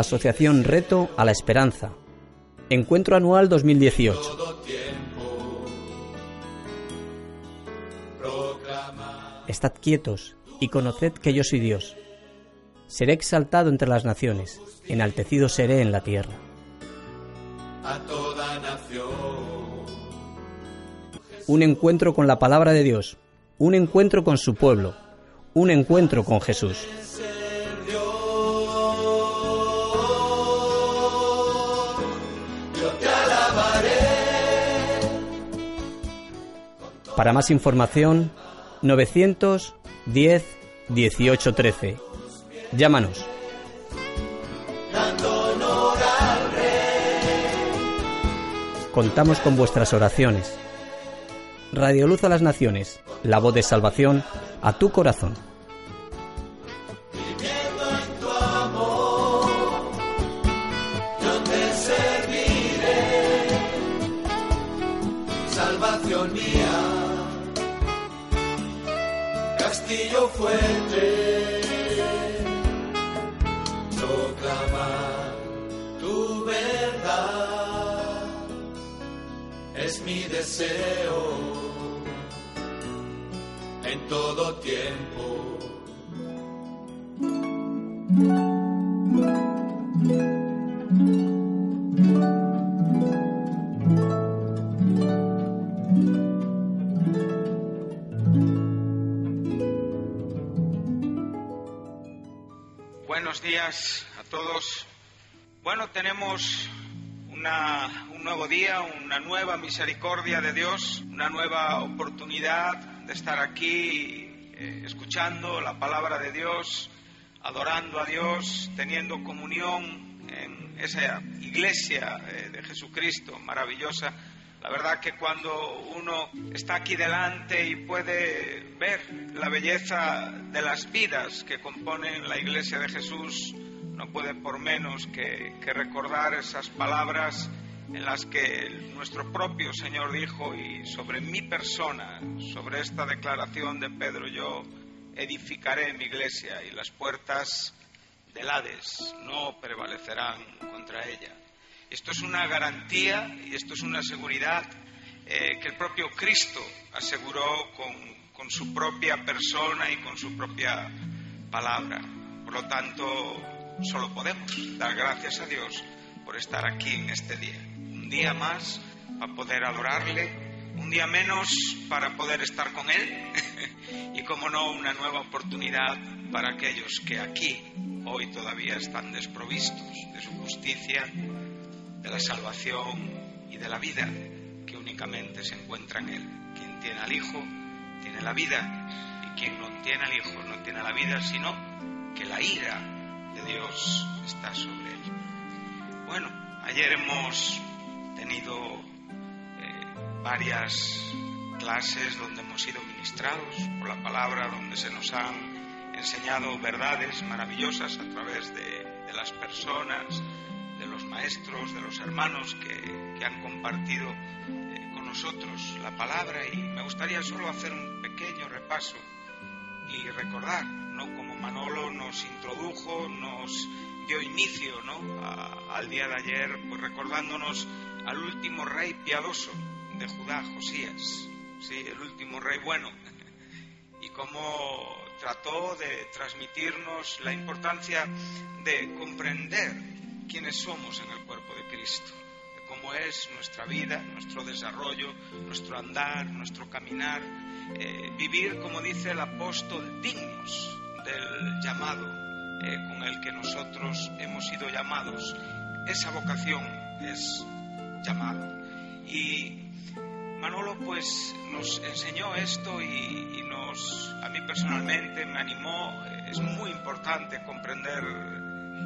Asociación Reto a la Esperanza. Encuentro Anual 2018. Estad quietos y conoced que yo soy Dios. Seré exaltado entre las naciones, enaltecido seré en la tierra. Un encuentro con la palabra de Dios, un encuentro con su pueblo, un encuentro con Jesús. Para más información, 910 18 13. Llámanos. Contamos con vuestras oraciones. Radio Luz a las Naciones, la voz de salvación a tu corazón. Fuerte, proclamar tu verdad es mi deseo en todo tiempo. A todos. Bueno, tenemos una- un nuevo día, una nueva misericordia de Dios, una nueva oportunidad de estar aquí eh, escuchando la palabra de Dios, adorando a Dios, teniendo comunión en esa iglesia eh, de Jesucristo maravillosa. La verdad que cuando uno está aquí delante y puede ver la belleza de las vidas que componen la iglesia de Jesús, no puede por menos que, recordar esas palabras en las que nuestro propio Señor dijo, y sobre mi persona, sobre esta declaración de Pedro, yo edificaré mi iglesia y las puertas del Hades no prevalecerán contra ella. Esto es una garantía y esto es una seguridad eh, que el propio Cristo aseguró con, con su propia persona y con su propia palabra. Por lo tanto, solo podemos dar gracias a Dios por estar aquí en este día. Un día más para poder adorarle, un día menos para poder estar con Él y, como no, una nueva oportunidad para aquellos que aquí hoy todavía están desprovistos de su justicia, de la salvación y de la vida que únicamente se encuentra en Él. Quien tiene al Hijo tiene la vida y quien no tiene al Hijo no tiene la vida, sino que la ira de Dios está sobre él. Bueno, ayer hemos tenido eh, varias clases donde hemos sido ministrados por la palabra, donde se nos han enseñado verdades maravillosas a través de, las personas, maestros, de los hermanos que, que han compartido eh, con nosotros la palabra y me gustaría solo hacer un pequeño repaso y recordar, ¿no? Como Manolo nos introdujo, nos dio inicio, ¿no? Al día de ayer, pues recordándonos al último rey piadoso de Judá, Josías, sí, el último rey bueno, y cómo trató de transmitirnos la importancia de comprender quiénes somos en el cuerpo de Cristo, de cómo es nuestra vida, nuestro desarrollo, nuestro andar, nuestro caminar, eh, vivir, como dice el apóstol, dignos del llamado eh, con el que nosotros hemos sido llamados. Esa vocación es llamado. Y Manolo pues nos enseñó esto y, nos, a mí personalmente me animó. Es muy importante comprender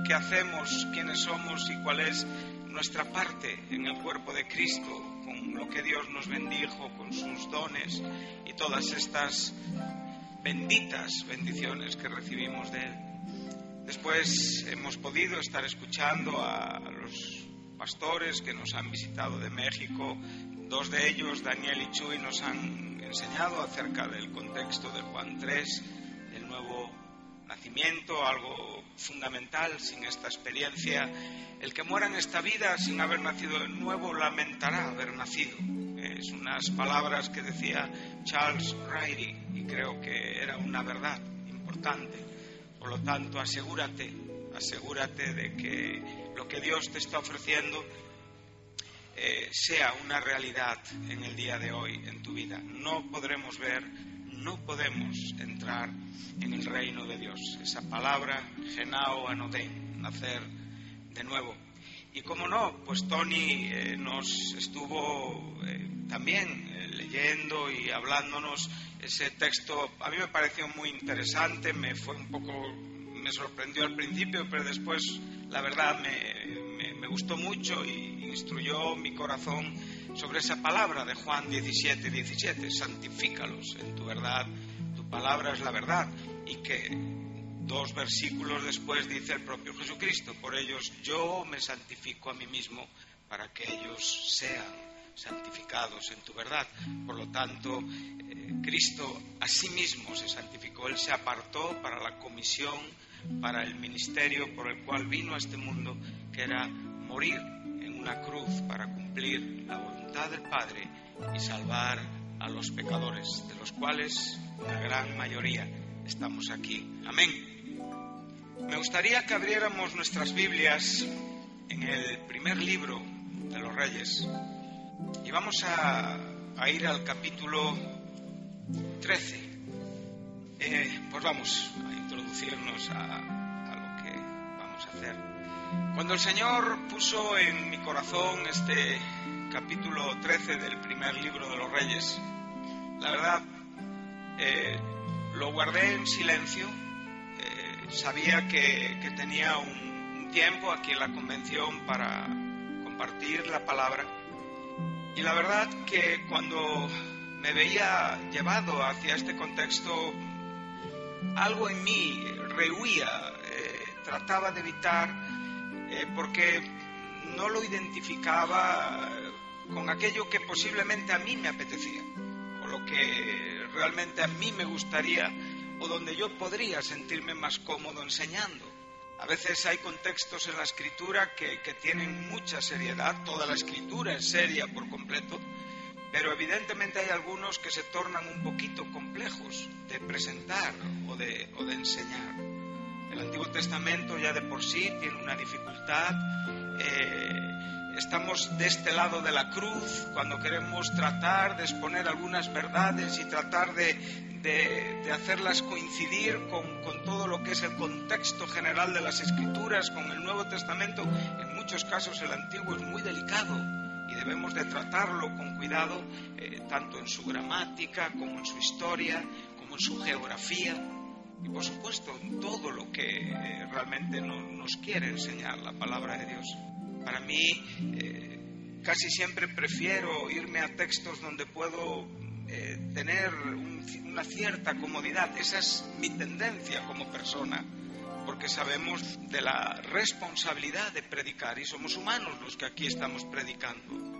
qué hacemos, quiénes somos y cuál es nuestra parte en el cuerpo de Cristo, con lo que Dios nos bendijo, con sus dones y todas estas benditas bendiciones que recibimos de Él. Después hemos podido estar escuchando a los pastores que nos han visitado de México. Dos de ellos, Daniel y Chuy, nos han enseñado acerca del contexto de Juan 3, el nuevo nacimiento, algo fundamental. Sin esta experiencia, el que muera en esta vida sin haber nacido de nuevo lamentará haber nacido. Es unas palabras que decía Charles Riley y creo que era una verdad importante. Por lo tanto, asegúrate, asegúrate de que lo que Dios te está ofreciendo eh, sea una realidad en el día de hoy en tu vida. No podremos ver, no podemos entrar en el reino de Dios. Esa palabra, genao anoden, nacer de nuevo. Y como no, pues Tony eh, nos estuvo eh, también leyendo y hablándonos ese texto. A mí me pareció muy interesante, me fue un poco, me sorprendió al principio, pero después la verdad me, me, gustó mucho y instruyó mi corazón sobre esa palabra de Juan 17, 17, santifícalos en tu verdad, tu palabra es la verdad, y que dos versículos después dice el propio Jesucristo, por ellos yo me santifico a mí mismo para que ellos sean santificados en tu verdad. Por lo tanto, eh, Cristo a sí mismo se santificó, Él se apartó para la comisión, para el ministerio por el cual vino a este mundo, que era morir una cruz para cumplir la voluntad del Padre y salvar a los pecadores, de los cuales la gran mayoría estamos aquí. Amén. Me gustaría que abriéramos nuestras Biblias en el primer libro de los Reyes, y vamos a, ir al capítulo 13. Eh, pues vamos a introducirnos a, a lo que vamos a hacer. Cuando el Señor puso en mi corazón este capítulo 13 del primer libro de los Reyes, la verdad, eh, lo guardé en silencio. Eh, sabía que, que tenía un, un, tiempo aquí en la convención para compartir la palabra y la verdad que cuando me veía llevado hacia este contexto, algo en mí rehuía, eh, trataba de evitar, eh, porque no lo identificaba con aquello que posiblemente a mí me apetecía, o lo que realmente a mí me gustaría, o donde yo podría sentirme más cómodo enseñando. A veces hay contextos en la escritura que, tienen mucha seriedad, toda la escritura es seria por completo, pero evidentemente hay algunos que se tornan un poquito complejos de presentar o de, o de enseñar. El Antiguo Testamento ya de por sí tiene una dificultad. Eh, estamos de este lado de la cruz cuando queremos tratar de exponer algunas verdades y tratar de, de, hacerlas coincidir con, con, todo lo que es el contexto general de las escrituras, con el Nuevo Testamento. En muchos casos el Antiguo es muy delicado y debemos de tratarlo con cuidado, eh, tanto en su gramática como en su historia, como en su geografía y por supuesto todo lo que eh, realmente no, nos quiere enseñar la palabra de Dios. Para mí eh, casi siempre prefiero irme a textos donde puedo eh, tener una cierta comodidad. Esa es mi tendencia como persona, porque sabemos de la responsabilidad de predicar y somos humanos los que aquí estamos predicando.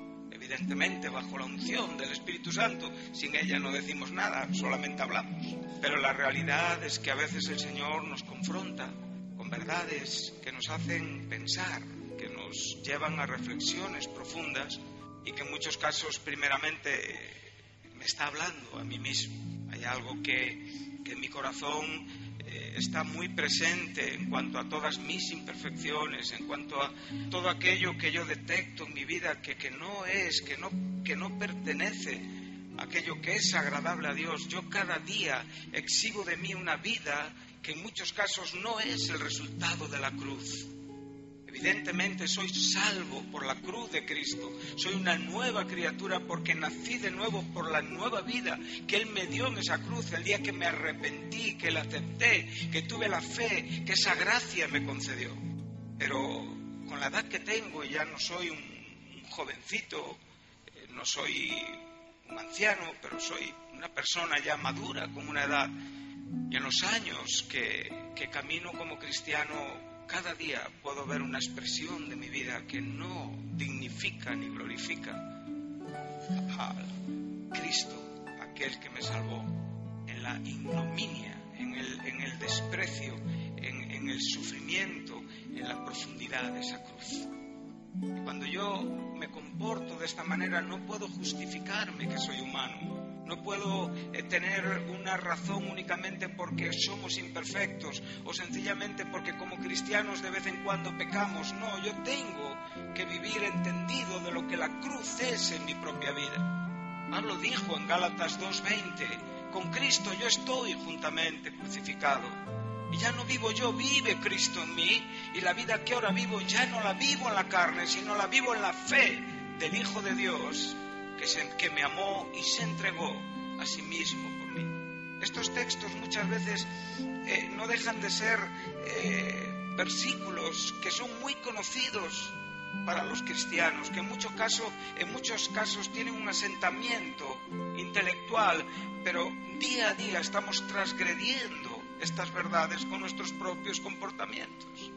Evidentemente, bajo la unción del Espíritu Santo, sin ella no decimos nada, solamente hablamos. Pero la realidad es que a veces el Señor nos confronta con verdades que nos hacen pensar, que nos llevan a reflexiones profundas y que en muchos casos primeramente está hablando a mí mismo. Hay algo que, en mi corazón está muy presente en cuanto a todas mis imperfecciones, en cuanto a todo aquello que yo detecto en mi vida que, que no es, que no, que no pertenece a aquello que es agradable a Dios. Yo cada día exhibo de mí una vida que en muchos casos no es el resultado de la cruz. Evidentemente soy salvo por la cruz de Cristo. Soy una nueva criatura porque nací de nuevo por la nueva vida que Él me dio en esa cruz el día que me arrepentí, que la acepté, que tuve la fe, que esa gracia me concedió. Pero con la edad que tengo, ya no soy un, jovencito, eh, no soy un anciano, pero soy una persona ya madura, con una edad. Y en los años que, que camino como cristiano cada día puedo ver una expresión de mi vida que no dignifica ni glorifica a Cristo, aquel que me salvó, en la ignominia, en el, desprecio, en, en el sufrimiento, en la profundidad de esa cruz. Cuando yo me comporto de esta manera no puedo justificarme que soy humano no puedo eh, tener una razón únicamente porque somos imperfectos o sencillamente porque como cristianos de vez en cuando pecamos. No, yo tengo que vivir entendido de lo que la cruz es en mi propia vida. Pablo dijo en Gálatas 2.20, con Cristo yo estoy juntamente crucificado. Y ya no vivo yo, vive Cristo en mí. Y la vida que ahora vivo ya no la vivo en la carne, sino la vivo en la fe del Hijo de Dios que, me amó y se entregó a sí mismo por mí. Estos textos muchas veces eh, no dejan de ser eh, versículos que son muy conocidos para los cristianos, que en, en muchos casos tienen un asentamiento intelectual, pero día a día estamos transgrediendo estas verdades con nuestros propios comportamientos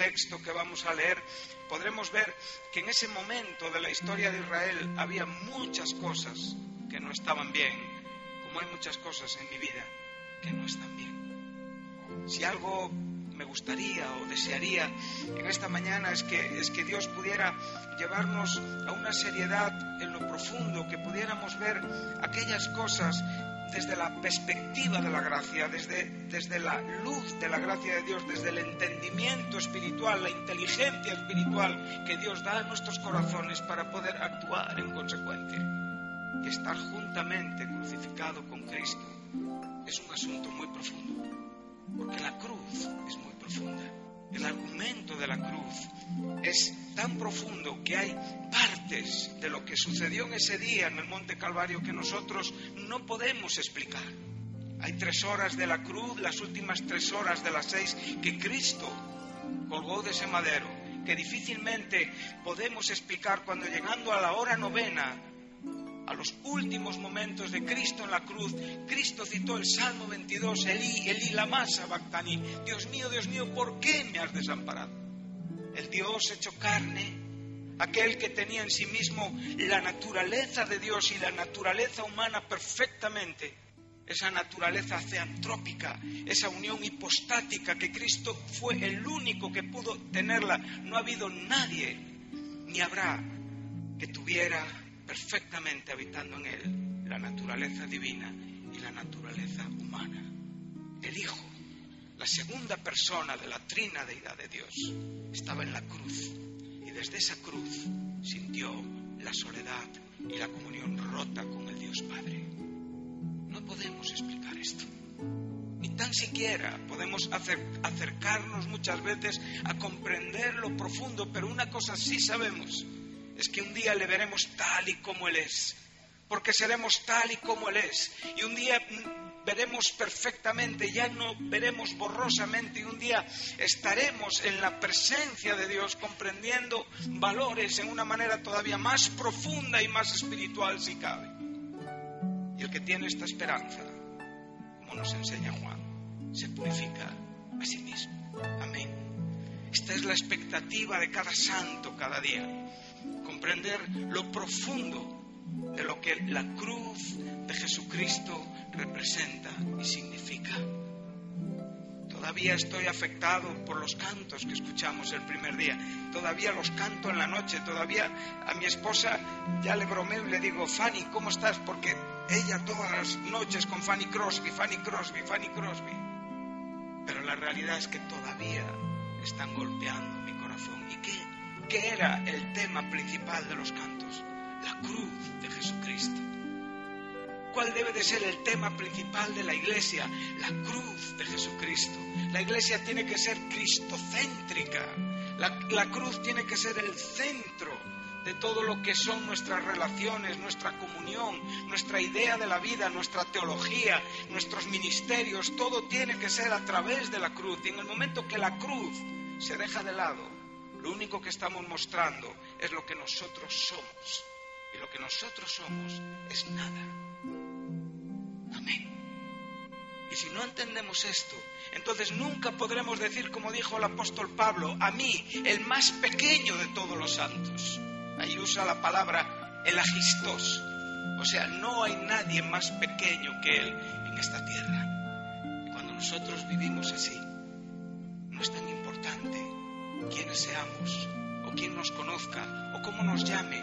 texto que vamos a leer, podremos ver que en ese momento de la historia de Israel había muchas cosas que no estaban bien, como hay muchas cosas en mi vida que no están bien. Si algo me gustaría o desearía en esta mañana es que, es que Dios pudiera llevarnos a una seriedad en lo profundo, que pudiéramos ver aquellas cosas desde la perspectiva de la gracia, desde, desde la luz de la gracia de Dios, desde el entendimiento espiritual, la inteligencia espiritual que Dios da a nuestros corazones para poder actuar en consecuencia. Y estar juntamente crucificado con Cristo es un asunto muy profundo, porque la cruz es muy profunda. El argumento de la cruz es tan profundo que hay partes de lo que sucedió en ese día en el Monte Calvario que nosotros no podemos explicar. Hay tres horas de la cruz, las últimas tres horas de las seis que Cristo colgó de ese madero, que difícilmente podemos explicar cuando llegando a la hora novena a los últimos momentos de Cristo en la cruz, Cristo citó el Salmo 22, Elí, Elí, la masa, Bactani, Dios mío, Dios mío, ¿por qué me has desamparado? El Dios hecho carne, aquel que tenía en sí mismo la naturaleza de Dios y la naturaleza humana perfectamente, esa naturaleza ceantrópica, esa unión hipostática que Cristo fue el único que pudo tenerla. No ha habido nadie, ni habrá, que tuviera perfectamente habitando en él la naturaleza divina y la naturaleza humana. El Hijo, la segunda persona de la trina deidad de Dios, estaba en la cruz y desde esa cruz sintió la soledad y la comunión rota con el Dios Padre. No podemos explicar esto. Ni tan siquiera podemos acercarnos muchas veces a comprender lo profundo, pero una cosa sí sabemos es que un día le veremos tal y como Él es, porque seremos tal y como Él es, y un día veremos perfectamente, ya no veremos borrosamente, y un día estaremos en la presencia de Dios comprendiendo valores en una manera todavía más profunda y más espiritual si cabe. Y el que tiene esta esperanza, como nos enseña Juan, se purifica a sí mismo. Amén. Esta es la expectativa de cada santo cada día comprender lo profundo de lo que la cruz de Jesucristo representa y significa. Todavía estoy afectado por los cantos que escuchamos el primer día. Todavía los canto en la noche. Todavía a mi esposa ya le bromeo y le digo, Fanny, ¿cómo estás? Porque ella todas las noches con Fanny Crosby, Fanny Crosby, Fanny Crosby. pero la realidad es que todavía están golpeando mi corazón. ¿Y qué, qué era el tema principal de los cantos? La cruz de Jesucristo. ¿Cuál debe de ser el tema principal de la iglesia? La cruz de Jesucristo. La iglesia tiene que ser cristocéntrica. La, la cruz tiene que ser el centro de todo lo que son nuestras relaciones, nuestra comunión, nuestra idea de la vida, nuestra teología, nuestros ministerios, todo tiene que ser a través de la cruz. Y en el momento que la cruz se deja de lado, lo único que estamos mostrando es lo que nosotros somos. Y lo que nosotros somos es nada. Amén. Y si no entendemos esto, entonces nunca podremos decir, como dijo el apóstol Pablo, a mí, el más pequeño de todos los santos. Ahí usa la palabra el agistos. O sea, no hay nadie más pequeño que Él en esta tierra. Y cuando nosotros vivimos así, no es tan importante quiénes seamos, o quién nos conozca, o cómo nos llamen.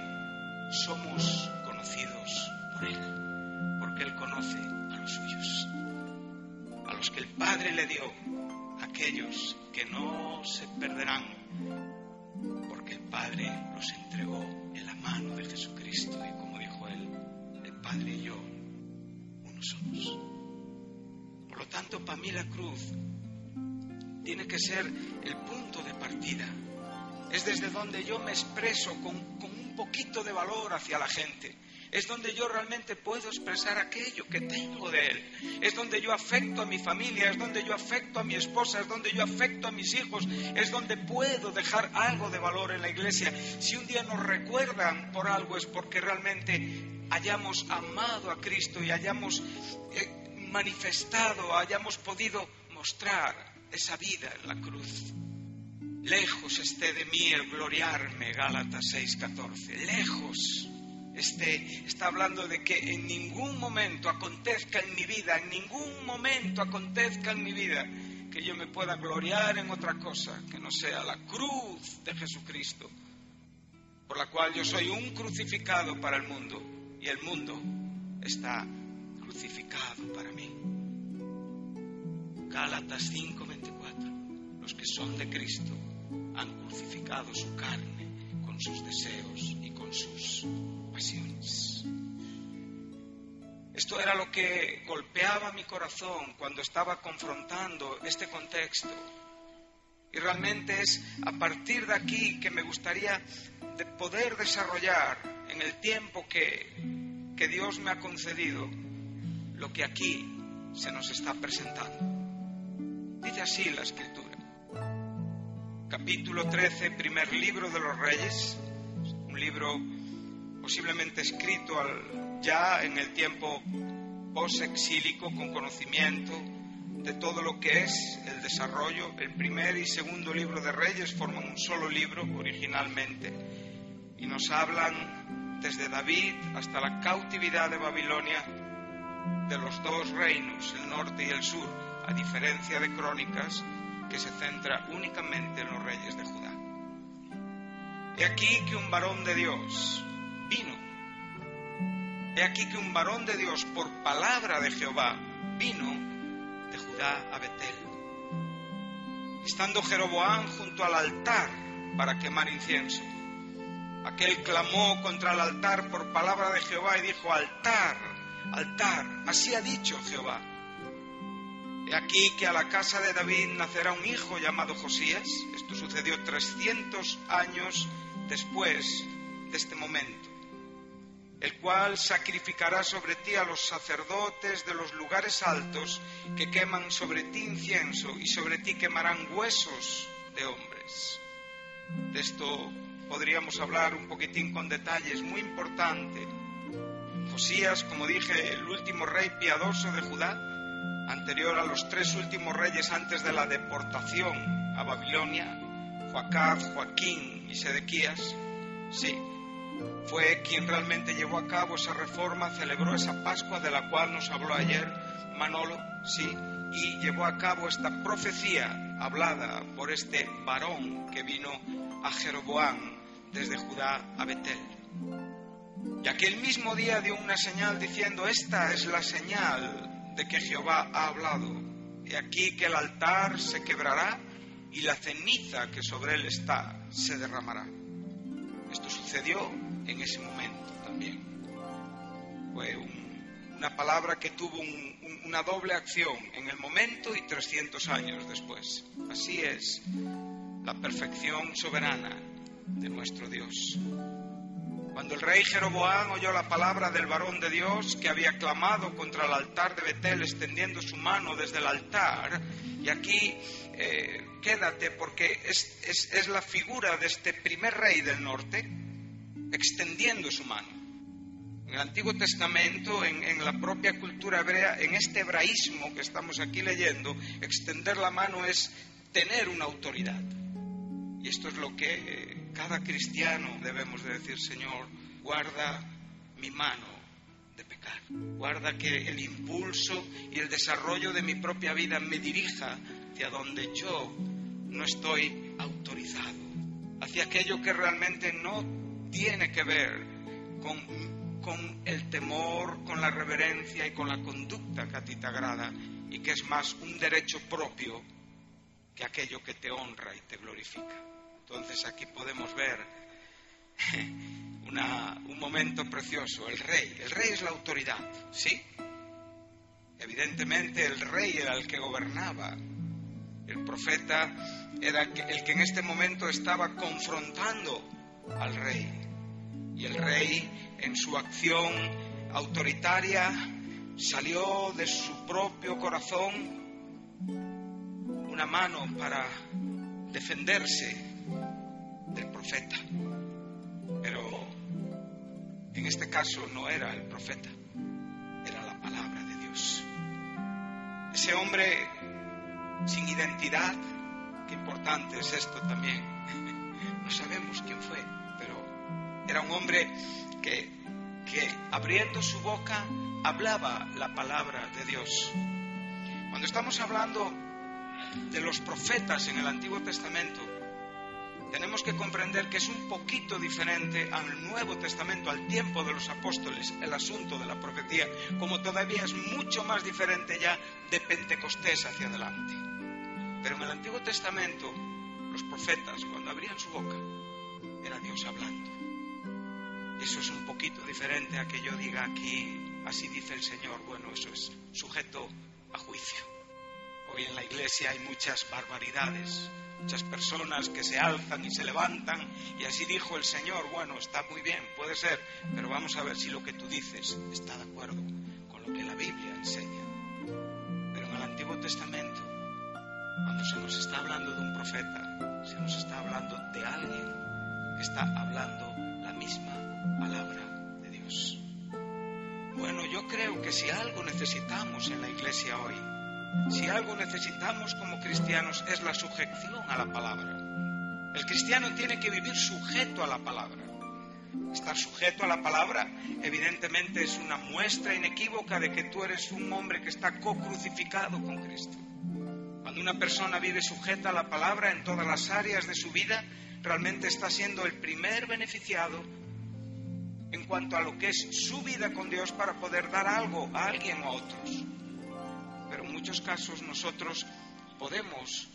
Somos conocidos por Él, porque Él conoce a los suyos, a los que el Padre le dio, aquellos que no se perderán, porque el Padre los entregó en la mano de Jesucristo y como dijo Él, el Padre y yo, uno somos. Por lo tanto, para mí la cruz tiene que ser el punto de partida. Es desde donde yo me expreso con, un poquito de valor hacia la gente. Es donde yo realmente puedo expresar aquello que tengo de Él. Es donde yo afecto a mi familia, es donde yo afecto a mi esposa, es donde yo afecto a mis hijos, es donde puedo dejar algo de valor en la iglesia. Si un día nos recuerdan por algo es porque realmente hayamos amado a Cristo y hayamos eh, manifestado, hayamos podido mostrar esa vida en la cruz. Lejos esté de mí el gloriarme, Gálatas 6:14. Lejos esté, está hablando de que en ningún momento acontezca en mi vida, en ningún momento acontezca en mi vida que yo me pueda gloriar en otra cosa que no sea la cruz de Jesucristo, por la cual yo soy un crucificado para el mundo y el mundo está crucificado para mí. Gálatas 5:24. Los que son de Cristo han crucificado su carne con sus deseos y con sus pasiones. Esto era lo que golpeaba mi corazón cuando estaba confrontando este contexto. Y realmente es a partir de aquí que me gustaría de poder desarrollar en el tiempo que, que Dios me ha concedido lo que aquí se nos está presentando. Dice así la escritura. Capítulo 13, primer libro de los reyes, un libro posiblemente escrito ya en el tiempo post-exílico con conocimiento de todo lo que es el desarrollo. El primer y segundo libro de Reyes forman un solo libro originalmente y nos hablan desde David hasta la cautividad de Babilonia de los dos reinos, el norte y el sur, a diferencia de Crónicas que se centra únicamente en los reyes de Judá. He aquí que un varón de Dios vino. He aquí que un varón de Dios, por palabra de Jehová, vino de Judá a Betel. Estando Jeroboam junto al altar para quemar incienso, aquel clamó contra el altar por palabra de Jehová y dijo, altar, altar, así ha dicho Jehová. He aquí que a la casa de David nacerá un hijo llamado Josías. Esto sucedió 300 años después de este momento el cual sacrificará sobre ti a los sacerdotes de los lugares altos que queman sobre ti incienso y sobre ti quemarán huesos de hombres. De esto podríamos hablar un poquitín con detalles, muy importante. Josías, como dije, el último rey piadoso de Judá, anterior a los tres últimos reyes antes de la deportación a Babilonia, Joacaz, Joaquín y Sedequías, sí, fue quien realmente llevó a cabo esa reforma, celebró esa Pascua de la cual nos habló ayer Manolo, sí, y llevó a cabo esta profecía hablada por este varón que vino a Jeroboam desde Judá a Betel. Y aquel mismo día dio una señal diciendo, esta es la señal de que Jehová ha hablado. He aquí que el altar se quebrará y la ceniza que sobre él está se derramará. Esto sucedió en ese momento también. Fue una palabra que tuvo una doble acción en el momento y 300 años después. Así es la perfección soberana de nuestro Dios. Cuando el rey Jeroboam oyó la palabra del varón de Dios que había clamado contra el altar de Betel extendiendo su mano desde el altar, y aquí eh, quédate porque es, es, la figura de este primer rey del norte extendiendo su mano. En el Antiguo Testamento, en, en, la propia cultura hebrea, en este hebraísmo que estamos aquí leyendo, extender la mano es tener una autoridad. Y esto es lo que eh, cada cristiano debemos de decir, Señor, guarda mi mano de pecar. Guarda que el impulso y el desarrollo de mi propia vida me dirija hacia donde yo no estoy autorizado, hacia aquello que realmente no tiene que ver con, con el temor, con la reverencia y con la conducta que a ti te agrada y que es más un derecho propio que aquello que te honra y te glorifica. Entonces aquí podemos ver un momento precioso. El rey, el rey es la autoridad, ¿sí? Evidentemente el rey era el que gobernaba. El profeta era el que en este momento estaba confrontando al rey. Y el rey en su acción autoritaria salió de su propio corazón una mano para defenderse del profeta. Pero en este caso no era el profeta, era la palabra de Dios. Ese hombre sin identidad, qué importante es esto también. No sabemos quién fue, pero era un hombre que, que abriendo su boca hablaba la palabra de Dios. Cuando estamos hablando de los profetas en el Antiguo Testamento, tenemos que comprender que es un poquito diferente al Nuevo Testamento, al tiempo de los apóstoles, el asunto de la profecía, como todavía es mucho más diferente ya de Pentecostés hacia adelante. Pero en el Antiguo Testamento, los profetas, cuando abrían su boca, era Dios hablando. Eso es un poquito diferente a que yo diga aquí, así dice el Señor, bueno, eso es sujeto a juicio. Hoy en la iglesia hay muchas barbaridades, muchas personas que se alzan y se levantan y así dijo el Señor, bueno, está muy bien, puede ser, pero vamos a ver si lo que tú dices está de acuerdo con lo que la Biblia enseña. Pero en el Antiguo Testamento, cuando se nos está hablando de un profeta, se nos está hablando de alguien que está hablando la misma palabra de Dios. Bueno, yo creo que si algo necesitamos en la iglesia hoy, si algo necesitamos como cristianos es la sujeción a la palabra. El cristiano tiene que vivir sujeto a la palabra. Estar sujeto a la palabra evidentemente es una muestra inequívoca de que tú eres un hombre que está co-crucificado con Cristo. Cuando una persona vive sujeta a la palabra en todas las áreas de su vida, realmente está siendo el primer beneficiado en cuanto a lo que es su vida con Dios para poder dar algo a alguien o a otros muchos casos nosotros podemos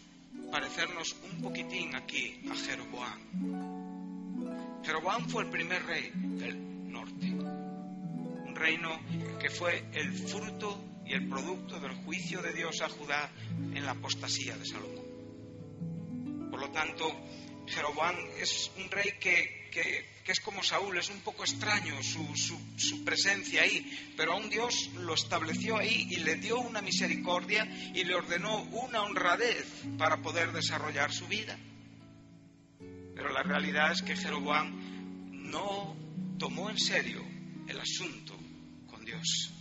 parecernos un poquitín aquí a Jeroboam. Jeroboam fue el primer rey del norte, un reino que fue el fruto y el producto del juicio de Dios a Judá en la apostasía de Salomón. Por lo tanto, Jeroboam es un rey que, es como Saúl, es un poco extraño su, su, presencia ahí, pero aún Dios lo estableció ahí y le dio una misericordia y le ordenó una honradez para poder desarrollar su vida. Pero la realidad es que Jeroboam no tomó en serio el asunto con Dios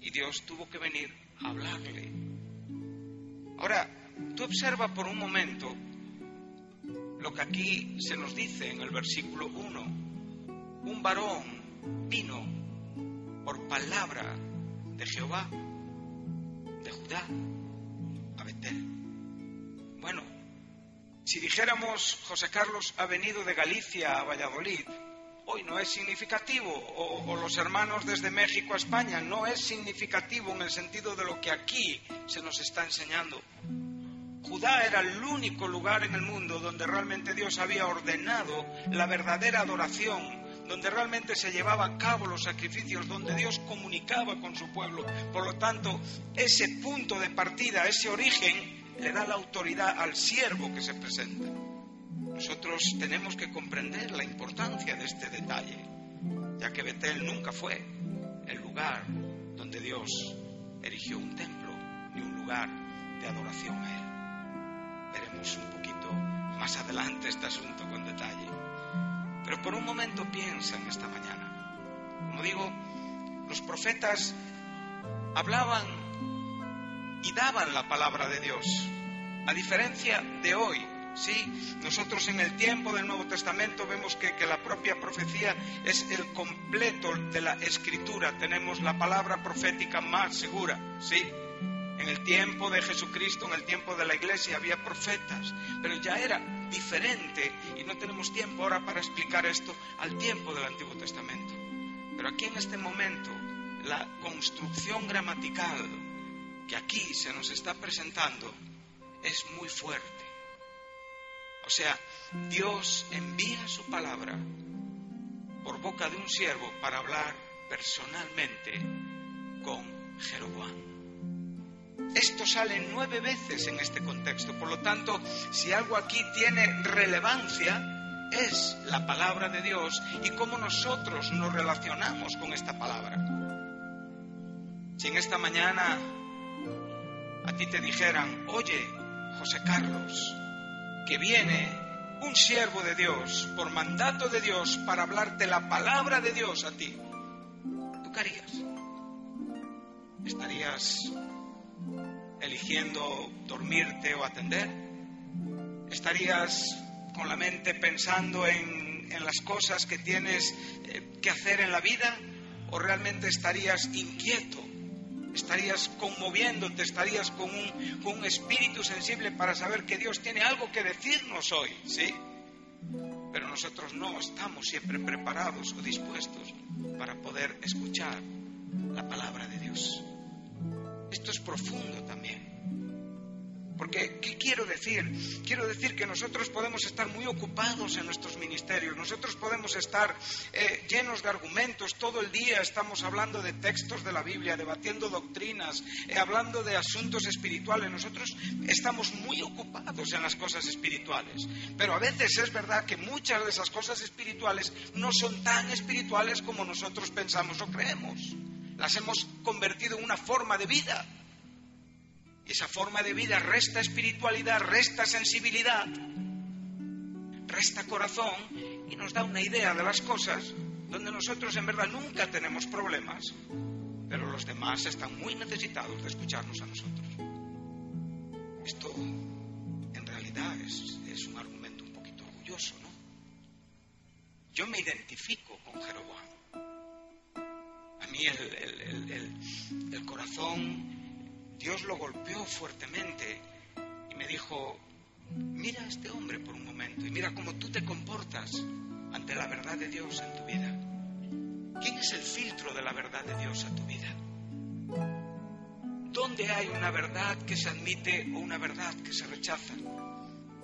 y Dios tuvo que venir a hablarle. Ahora, tú observa por un momento lo que aquí se nos dice en el versículo 1. Un varón vino por palabra de Jehová, de Judá, a Betel. Bueno, si dijéramos José Carlos ha venido de Galicia a Valladolid, hoy no es significativo, o, o, los hermanos desde México a España, no es significativo en el sentido de lo que aquí se nos está enseñando. Judá era el único lugar en el mundo donde realmente Dios había ordenado la verdadera adoración, donde realmente se llevaba a cabo los sacrificios, donde Dios comunicaba con su pueblo. Por lo tanto, ese punto de partida, ese origen, le da la autoridad al siervo que se presenta. Nosotros tenemos que comprender la importancia de este detalle, ya que Betel nunca fue el lugar donde Dios erigió un templo ni un lugar de adoración a Él un poquito más adelante este asunto con detalle. Pero por un momento piensa en esta mañana. Como digo, los profetas hablaban y daban la palabra de Dios. A diferencia de hoy, sí, nosotros en el tiempo del Nuevo Testamento vemos que, que la propia profecía es el completo de la escritura. Tenemos la palabra profética más segura, sí, en el tiempo de Jesucristo, en el tiempo de la iglesia, había profetas, pero ya era diferente y no tenemos tiempo ahora para explicar esto al tiempo del Antiguo Testamento. Pero aquí en este momento, la construcción gramatical que aquí se nos está presentando es muy fuerte. O sea, Dios envía su palabra por boca de un siervo para hablar personalmente con Jeroboam. Esto sale nueve veces en este contexto. Por lo tanto, si algo aquí tiene relevancia, es la palabra de Dios y cómo nosotros nos relacionamos con esta palabra. Si en esta mañana a ti te dijeran, oye, José Carlos, que viene un siervo de Dios por mandato de Dios para hablarte la palabra de Dios a ti, ¿tú qué harías? ¿Estarías eligiendo dormirte o atender? ¿Estarías con la mente pensando en, las cosas que tienes eh, que hacer en la vida? ¿O realmente estarías inquieto? ¿Estarías conmoviéndote? ¿Estarías con un, con un espíritu sensible para saber que Dios tiene algo que decirnos hoy? ¿Sí? Pero nosotros no estamos siempre preparados o dispuestos para poder escuchar la palabra de Dios. Esto es profundo también. Porque, ¿qué quiero decir? Quiero decir que nosotros podemos estar muy ocupados en nuestros ministerios, nosotros podemos estar eh, llenos de argumentos, todo el día estamos hablando de textos de la Biblia, debatiendo doctrinas, eh, hablando de asuntos espirituales, nosotros estamos muy ocupados en las cosas espirituales, pero a veces es verdad que muchas de esas cosas espirituales no son tan espirituales como nosotros pensamos o creemos las hemos convertido en una forma de vida. Y esa forma de vida resta espiritualidad, resta sensibilidad, resta corazón y nos da una idea de las cosas donde nosotros en verdad nunca tenemos problemas, pero los demás están muy necesitados de escucharnos a nosotros. Esto en realidad es, un argumento un poquito orgulloso, ¿no? Yo me identifico con Jeroboam el, corazón, Dios lo golpeó fuertemente y me dijo, mira a este hombre por un momento y mira cómo tú te comportas ante la verdad de Dios en tu vida. ¿Quién es el filtro de la verdad de Dios a tu vida? ¿Dónde hay una verdad que se admite o una verdad que se rechaza?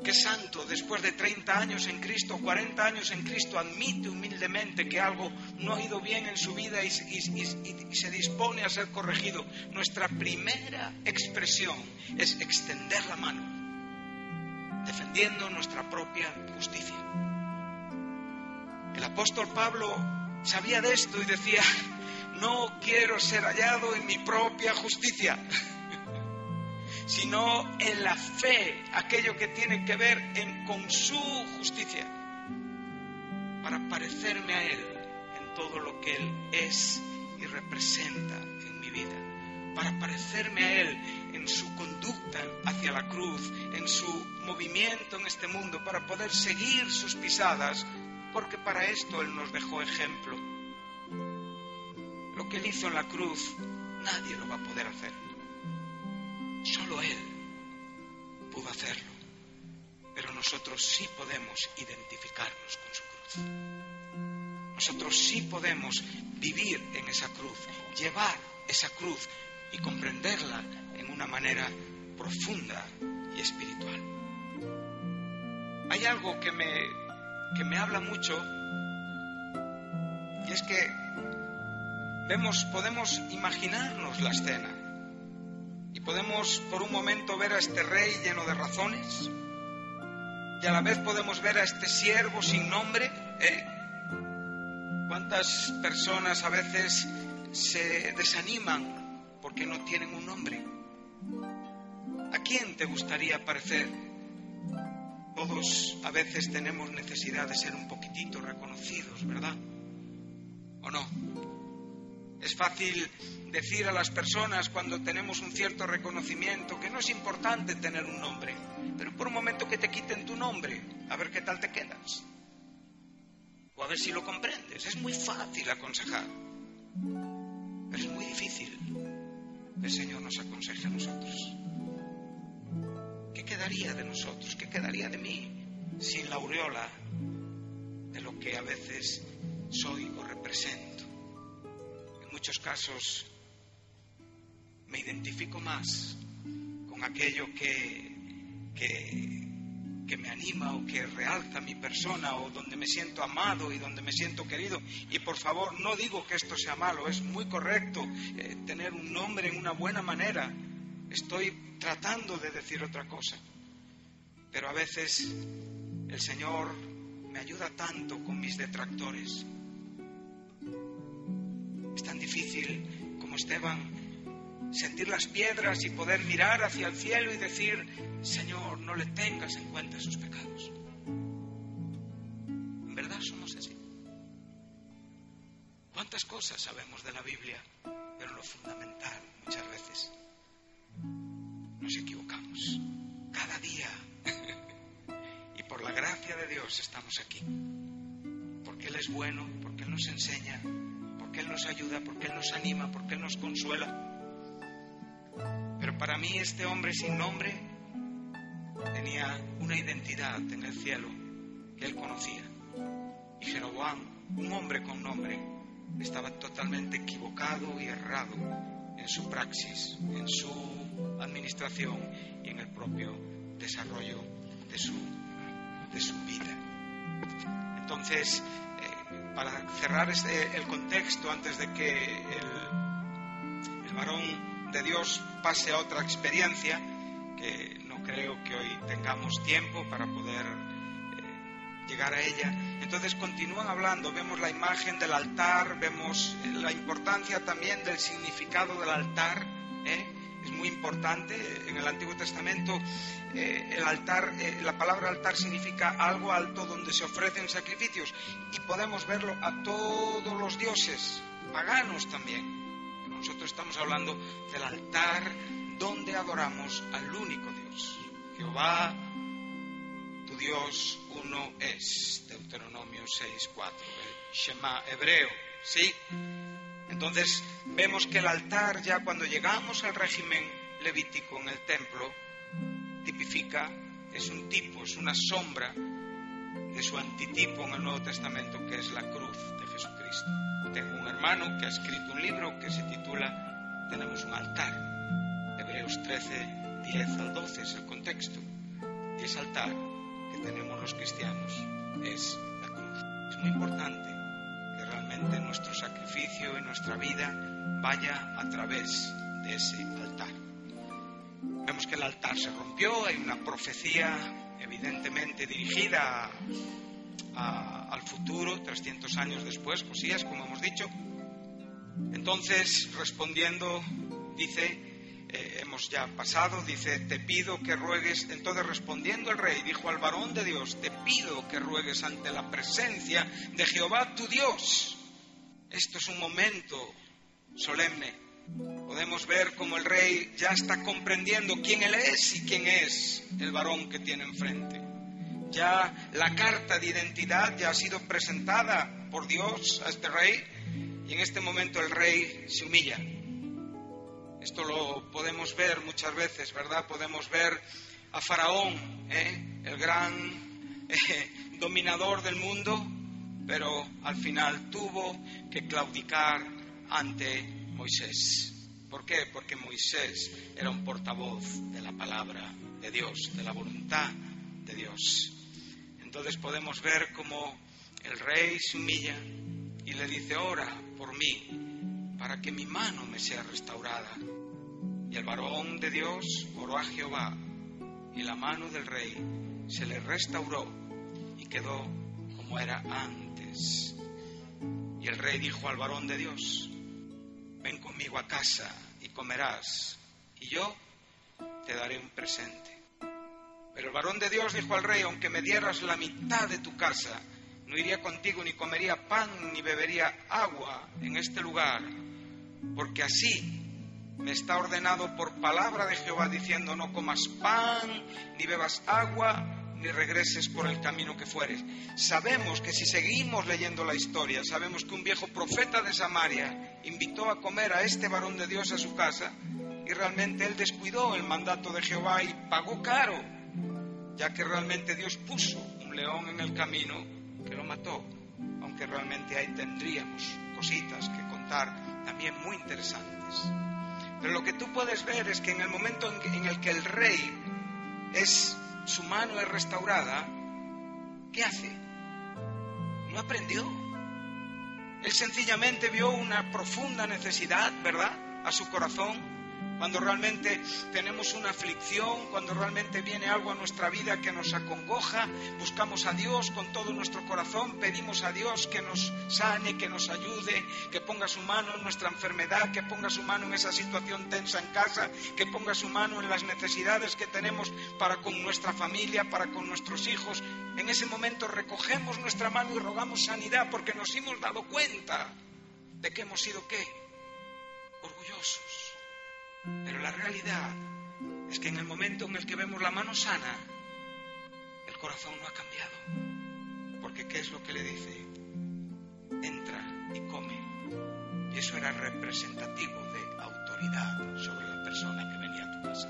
¿Qué santo, después de 30 años en Cristo, 40 años en Cristo, admite humildemente que algo no ha ido bien en su vida y, se dispone a ser corregido? Nuestra primera expresión es extender la mano, defendiendo nuestra propia justicia. El apóstol Pablo sabía de esto y decía, no quiero ser hallado en mi propia justicia sino en la fe, aquello que tiene que ver con su justicia, para parecerme a Él en todo lo que Él es y representa en mi vida, para parecerme a Él en su conducta hacia la cruz, en su movimiento en este mundo, para poder seguir sus pisadas, porque para esto Él nos dejó ejemplo. Lo que Él hizo en la cruz, nadie lo va a poder hacer. Solo Él pudo hacerlo, pero nosotros sí podemos identificarnos con su cruz. nosotros sí podemos vivir en esa cruz, llevar esa cruz y comprenderla en una manera profunda y espiritual. Hay algo que me, que me habla mucho y es que vemos, podemos imaginarnos la escena y podemos por un momento ver a este rey lleno de razones y a la vez podemos ver a este siervo sin nombre. ¿eh? ¿Cuántas personas a veces se desaniman porque no tienen un nombre? ¿A quién te gustaría parecer? Todos a veces tenemos necesidad de ser un poquitito reconocidos, ¿verdad? ¿O no? Es fácil decir a las personas cuando tenemos un cierto reconocimiento que no es importante tener un nombre, pero por un momento que te quiten tu nombre, a ver qué tal te quedas. O a ver si lo comprendes. Es muy fácil aconsejar, pero es muy difícil que el Señor nos aconseje a nosotros. ¿Qué quedaría de nosotros? ¿Qué quedaría de mí sin la aureola de lo que a veces soy o represento? Muchos casos me identifico más con aquello que, que, que, me anima o que realza mi persona o donde me siento amado y donde me siento querido. Y por favor, no digo que esto sea malo, es muy correcto eh, tener un nombre en una buena manera. Estoy tratando de decir otra cosa. Pero a veces el Señor me ayuda tanto con mis detractores. Es tan difícil como Esteban sentir las piedras y poder mirar hacia el cielo y decir, Señor, no le tengas en cuenta sus pecados. En verdad somos así. ¿Cuántas cosas sabemos de la Biblia? Pero lo fundamental muchas veces nos equivocamos. Cada día. y por la gracia de Dios estamos aquí. Porque Él es bueno, porque Él nos enseña, porque Él nos ayuda, porque Él nos anima, porque Él nos consuela. Pero para mí este hombre sin nombre tenía una identidad en el cielo que él conocía. Y Jeroboam, un hombre con nombre, estaba totalmente equivocado y errado en su praxis, en su administración y en el propio desarrollo de su, de su vida. Entonces, para cerrar este, el contexto, antes de que el, varón de Dios pase a otra experiencia, que no creo que hoy tengamos tiempo para poder eh, llegar a ella. Entonces continúan hablando, vemos la imagen del altar, vemos la importancia también del significado del altar. ¿eh? Muy importante. En el Antiguo Testamento eh, el altar, la palabra altar significa algo alto donde se ofrecen sacrificios y podemos verlo a todos los dioses, paganos también. Nosotros estamos hablando del altar donde adoramos al único Dios. Jehová, tu Dios uno es. Deuteronomio 6.4, el Shema hebreo. ¿Sí? Entonces vemos que el altar ya cuando llegamos al régimen levítico en el templo tipifica, es un tipo, es una sombra de su antitipo en el Nuevo Testamento que es la cruz de Jesucristo. Tengo un hermano que ha escrito un libro que se titula Tenemos un altar. Hebreos 13, 10 al 12 es el contexto. Y ese altar que tenemos los cristianos es la cruz. Es muy importante nuestro sacrificio y nuestra vida vaya a través de ese altar. Vemos que el altar se rompió, hay una profecía evidentemente dirigida al futuro, 300 años después, Josías, como hemos dicho. Entonces, respondiendo, dice, eh, hemos ya pasado, dice, te pido que ruegues, entonces respondiendo el rey, dijo al varón de Dios, te pido que ruegues ante la presencia de Jehová tu Dios. Esto es un momento solemne. Podemos ver cómo el rey ya está comprendiendo quién él es y quién es el varón que tiene enfrente ya la carta de identidad ya ha sido presentada por Dios a este rey y en este momento el rey se humilla. Esto lo podemos ver muchas veces, ¿verdad? Podemos ver a Faraón, ¿eh? el gran eh, dominador del mundo, pero al final tuvo que claudicar ante Moisés. ¿Por qué? Porque Moisés era un portavoz de la palabra de Dios, de la voluntad de Dios. Entonces podemos ver cómo el rey se humilla y le dice, ora por mí, para que mi mano me sea restaurada. Y el varón de Dios oró a Jehová, y la mano del rey se le restauró y quedó como era antes. Y el rey dijo al varón de Dios, ven conmigo a casa y comerás, y yo te daré un presente. Pero el varón de Dios dijo al rey, aunque me dieras la mitad de tu casa, no iría contigo ni comería pan ni bebería agua en este lugar, porque así me está ordenado por palabra de Jehová diciendo no comas pan, ni bebas agua, ni regreses por el camino que fueres. Sabemos que si seguimos leyendo la historia, sabemos que un viejo profeta de Samaria invitó a comer a este varón de Dios a su casa y realmente él descuidó el mandato de Jehová y pagó caro, ya que realmente Dios puso un león en el camino que lo mató, aunque realmente ahí tendríamos cositas que contar también muy interesantes. Pero lo que tú puedes ver es que en el momento en, el que el rey es, su mano es restaurada, ¿qué hace? No aprendió. Él sencillamente vio una profunda necesidad, ¿verdad? A su corazón cuando realmente tenemos una aflicción, cuando realmente viene algo a nuestra vida que nos acongoja, buscamos a Dios con todo nuestro corazón, pedimos a Dios que nos sane, que nos ayude, que ponga su mano en nuestra enfermedad, que ponga su mano en esa situación tensa en casa, que ponga su mano en las necesidades que tenemos para con nuestra familia, para con nuestros hijos. En ese momento recogemos nuestra mano y rogamos sanidad porque nos hemos dado cuenta de que hemos sido qué? Orgullosos pero la realidad es que en el momento en el que vemos la mano sana, el corazón no ha cambiado. Porque ¿qué es lo que le dice? Entra y come. Y eso era representativo de autoridad sobre la persona que venía a tu casa.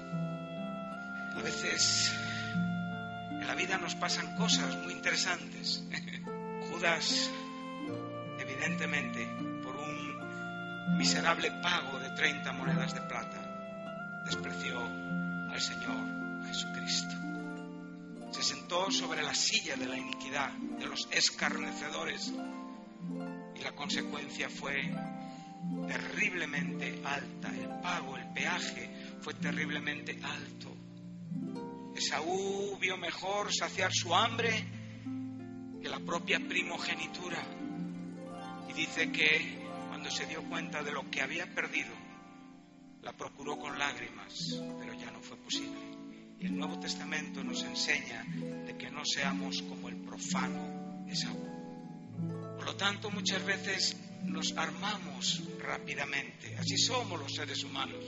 A veces en la vida nos pasan cosas muy interesantes. Judas, evidentemente, por un miserable pago de 30 monedas de plata, despreció al Señor Jesucristo. Se sentó sobre la silla de la iniquidad, de los escarnecedores, y la consecuencia fue terriblemente alta. El pago, el peaje fue terriblemente alto. Esaú vio mejor saciar su hambre que la propia primogenitura. Y dice que cuando se dio cuenta de lo que había perdido, la procuró con lágrimas, pero ya no fue posible. Y el Nuevo Testamento nos enseña de que no seamos como el profano Esaú. Por lo tanto, muchas veces nos armamos rápidamente. Así somos los seres humanos.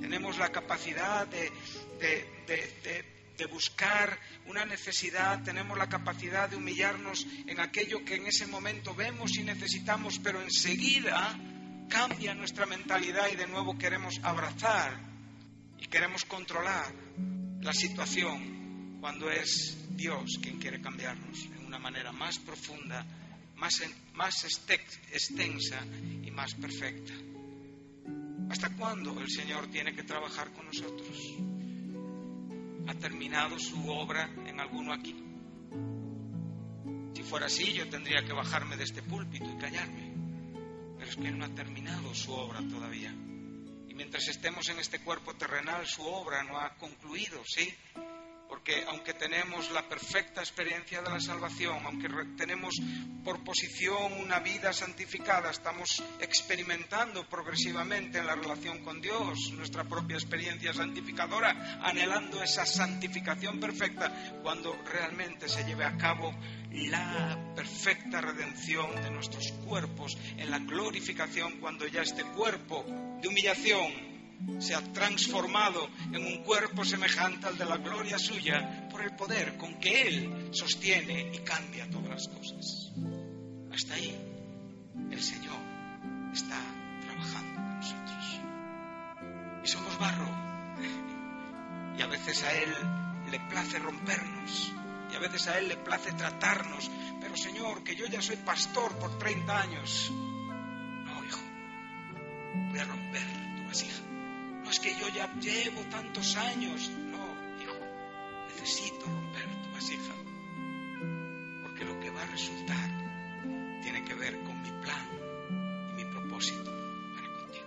Tenemos la capacidad de, de, buscar una necesidad, tenemos la capacidad de humillarnos en aquello que en ese momento vemos y necesitamos, pero enseguida cambia nuestra mentalidad y de nuevo queremos abrazar y queremos controlar la situación cuando es Dios quien quiere cambiarnos en una manera más profunda, más, más extensa y más perfecta. ¿Hasta cuándo el Señor tiene que trabajar con nosotros? ¿Ha terminado su obra en alguno aquí? Si fuera así, yo tendría que bajarme de este púlpito y callarme pero es que Él no ha terminado su obra todavía. Y mientras estemos en este cuerpo terrenal, su obra no ha concluido, ¿sí? Porque aunque tenemos la perfecta experiencia de la salvación, aunque tenemos por posición una vida santificada, estamos experimentando progresivamente en la relación con Dios nuestra propia experiencia santificadora, anhelando esa santificación perfecta, cuando realmente se lleve a cabo la perfecta redención de nuestros cuerpos, en la glorificación, cuando ya este cuerpo de humillación se ha transformado en un cuerpo semejante al de la gloria suya por el poder con que Él sostiene y cambia todas las cosas. Hasta ahí el Señor está trabajando con nosotros. Y somos barro. Y a veces a Él le place rompernos Y a veces a Él le place tratarnos. Pero Señor, que yo ya soy pastor por 30 años. No, hijo. Voy a romper tu vasija. Que yo ya llevo tantos años. No, hijo. Necesito romper tu vasija. Porque lo que va a resultar tiene que ver con mi plan y mi propósito para contigo.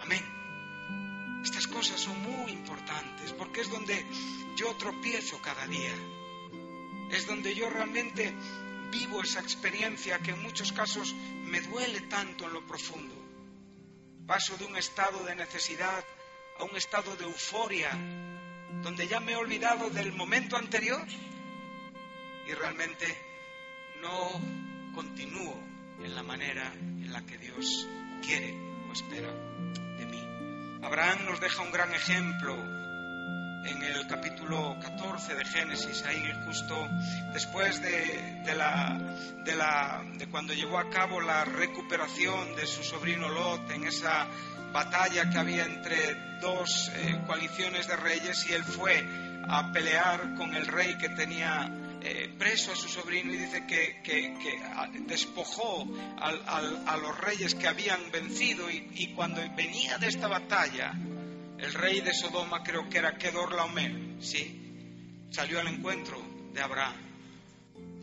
Amén. Estas cosas son muy importantes porque es donde yo tropiezo cada día. Es donde yo realmente vivo esa experiencia que en muchos casos me duele tanto en lo profundo. Paso de un estado de necesidad a un estado de euforia, donde ya me he olvidado del momento anterior y realmente no continúo en la manera en la que Dios quiere o espera de mí. Abraham nos deja un gran ejemplo en el capítulo 14 de Génesis, ahí justo después de, de, la, de, la, de cuando llevó a cabo la recuperación de su sobrino Lot en esa batalla que había entre dos eh, coaliciones de reyes y él fue a pelear con el rey que tenía eh, preso a su sobrino y dice que, que, despojó a los reyes que habían vencido y, y, cuando venía de esta batalla, el rey de Sodoma creo que era Kedor Laomer, ¿sí? Salió al encuentro de Abraham.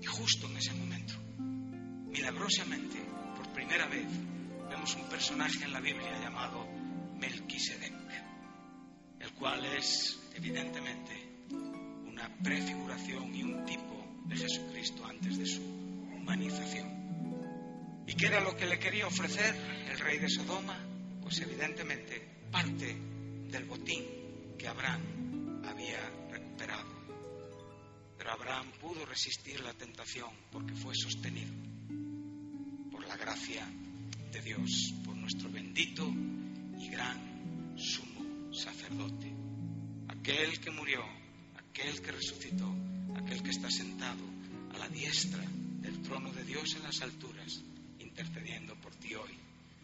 Y justo en ese momento, milagrosamente, por primera vez, vemos un personaje en la Biblia llamado Melquisedec, el cual es evidentemente una prefiguración y un tipo de Jesucristo antes de su humanización. ¿Y qué era lo que le quería ofrecer el rey de Sodoma? Pues evidentemente parte del botín que Abraham había recuperado. Pero Abraham pudo resistir la tentación porque fue sostenido por la gracia de Dios, por nuestro bendito y gran sumo sacerdote, aquel que murió, aquel que resucitó, aquel que está sentado a la diestra del trono de Dios en las alturas, intercediendo por ti hoy,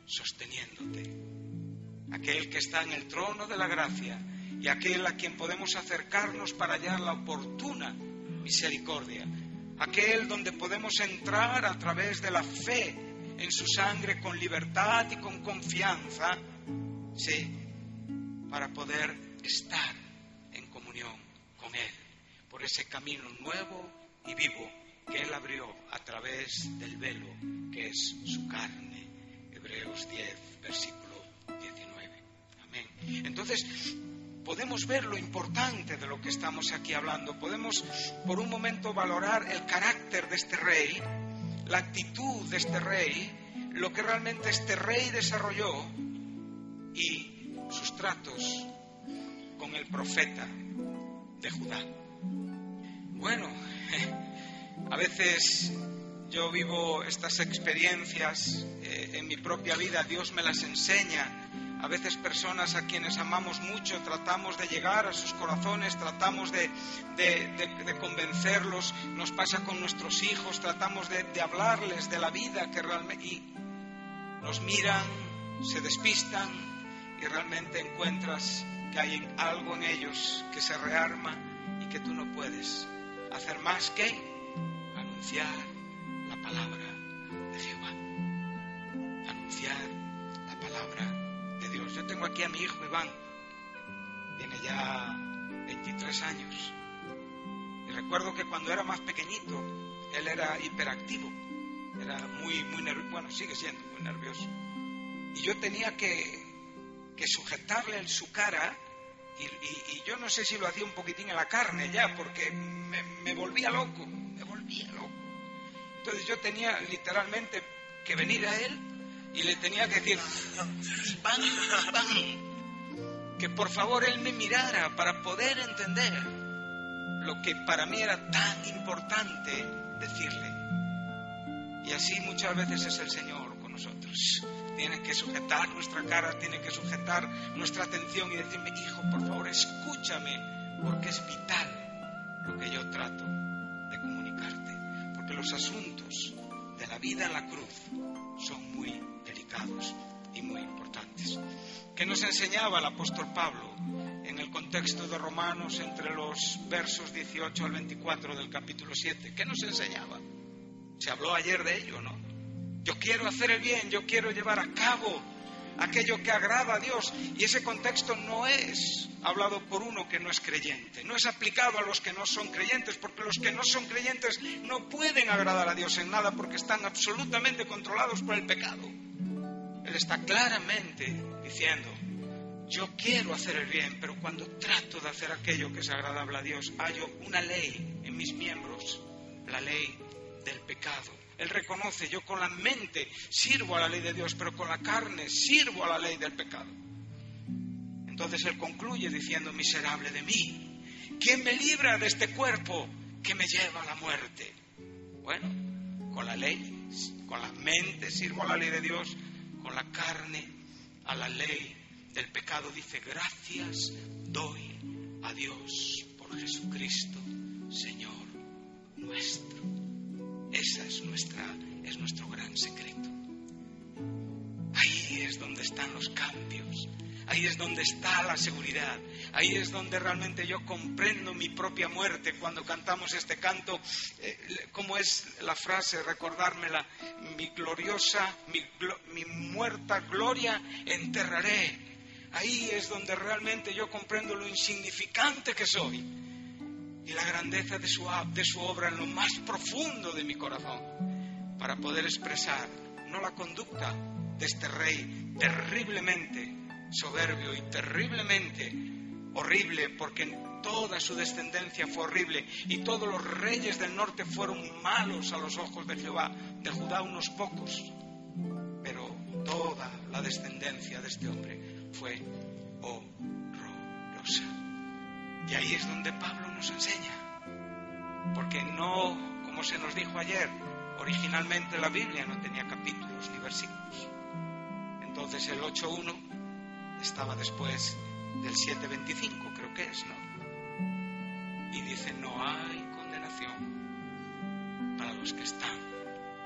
sosteniéndote, aquel que está en el trono de la gracia y aquel a quien podemos acercarnos para hallar la oportuna misericordia, aquel donde podemos entrar a través de la fe en su sangre con libertad y con confianza, sí, para poder estar en comunión con Él, por ese camino nuevo y vivo que Él abrió a través del velo que es su carne. Hebreos 10, versículo 19. Amén. Entonces, podemos ver lo importante de lo que estamos aquí hablando, podemos por un momento valorar el carácter de este rey, la actitud de este rey, lo que realmente este rey desarrolló y sus tratos con el profeta de Judá. Bueno, a veces yo vivo estas experiencias eh, en mi propia vida, Dios me las enseña. A veces personas a quienes amamos mucho tratamos de llegar a sus corazones, tratamos de, de, de, convencerlos, nos pasa con nuestros hijos, tratamos de, hablarles de la vida que realmente... Y nos miran, se despistan y realmente encuentras que hay algo en ellos que se rearma y que tú no puedes hacer más que anunciar la palabra de Jehová. Anunciar tengo aquí a mi hijo Iván, tiene ya 23 años. Y recuerdo que cuando era más pequeñito, él era hiperactivo, era muy, muy nervioso, bueno, sigue siendo muy nervioso. Y yo tenía que, que sujetarle en su cara y, yo no sé si lo hacía un poquitín en la carne ya, porque me, me, volvía loco, me volvía loco. Entonces yo tenía literalmente que venir a él y le tenía que decir, que por favor él me mirara para poder entender lo que para mí era tan importante decirle. Y así muchas veces es el Señor con nosotros tiene que sujetar nuestra cara, tiene que sujetar nuestra atención y decirme, hijo, por favor, escúchame, porque es vital lo que yo trato de comunicarte. Porque los asuntos de la vida en la cruz son muy delicados y muy importantes. ¿Qué nos enseñaba el apóstol Pablo en el contexto de Romanos entre los versos 18 al 24 del capítulo 7. ¿Qué nos enseñaba? Se habló ayer de ello, ¿no? Yo quiero hacer el bien, yo quiero llevar a cabo aquello que agrada a Dios. Y ese contexto no es hablado por uno que no es creyente, no es aplicado a los que no son creyentes, porque los que no son creyentes no pueden agradar a Dios en nada porque están absolutamente controlados por el pecado. Él está claramente diciendo, yo quiero hacer el bien, pero cuando trato de hacer aquello que es agradable a Dios, hallo una ley en mis miembros, la ley del pecado. Él reconoce, yo con la mente sirvo a la ley de Dios, pero con la carne sirvo a la ley del pecado. Entonces Él concluye diciendo, miserable de mí, ¿quién me libra de este cuerpo que me lleva a la muerte? Bueno, con la ley, con la mente sirvo a la ley de Dios, la carne a la ley del pecado. Dice, gracias doy a Dios por Jesucristo, Señor nuestro. Esa es, nuestra, es nuestro gran secreto. Ahí es donde están los cambios. Ahí es donde está la seguridad. Ahí es donde realmente yo comprendo mi propia muerte cuando cantamos este canto. Eh, como es la frase? Recordármela. Mi gloriosa, mi, mi muerta gloria enterraré. Ahí es donde realmente yo comprendo lo insignificante que soy y la grandeza de su, de su obra en lo más profundo de mi corazón para poder expresar no la conducta de este rey terriblemente soberbio y terriblemente horrible porque toda su descendencia fue horrible y todos los reyes del norte fueron malos a los ojos de Jehová, de Judá unos pocos, pero toda la descendencia de este hombre fue horrorosa. Y ahí es donde Pablo nos enseña. Porque no, como se nos dijo ayer, originalmente la Biblia no tenía capítulos ni versículos. Entonces el 8.1 estaba después del 7.25, creo que es, ¿no? Y dice, no hay condenación para los que están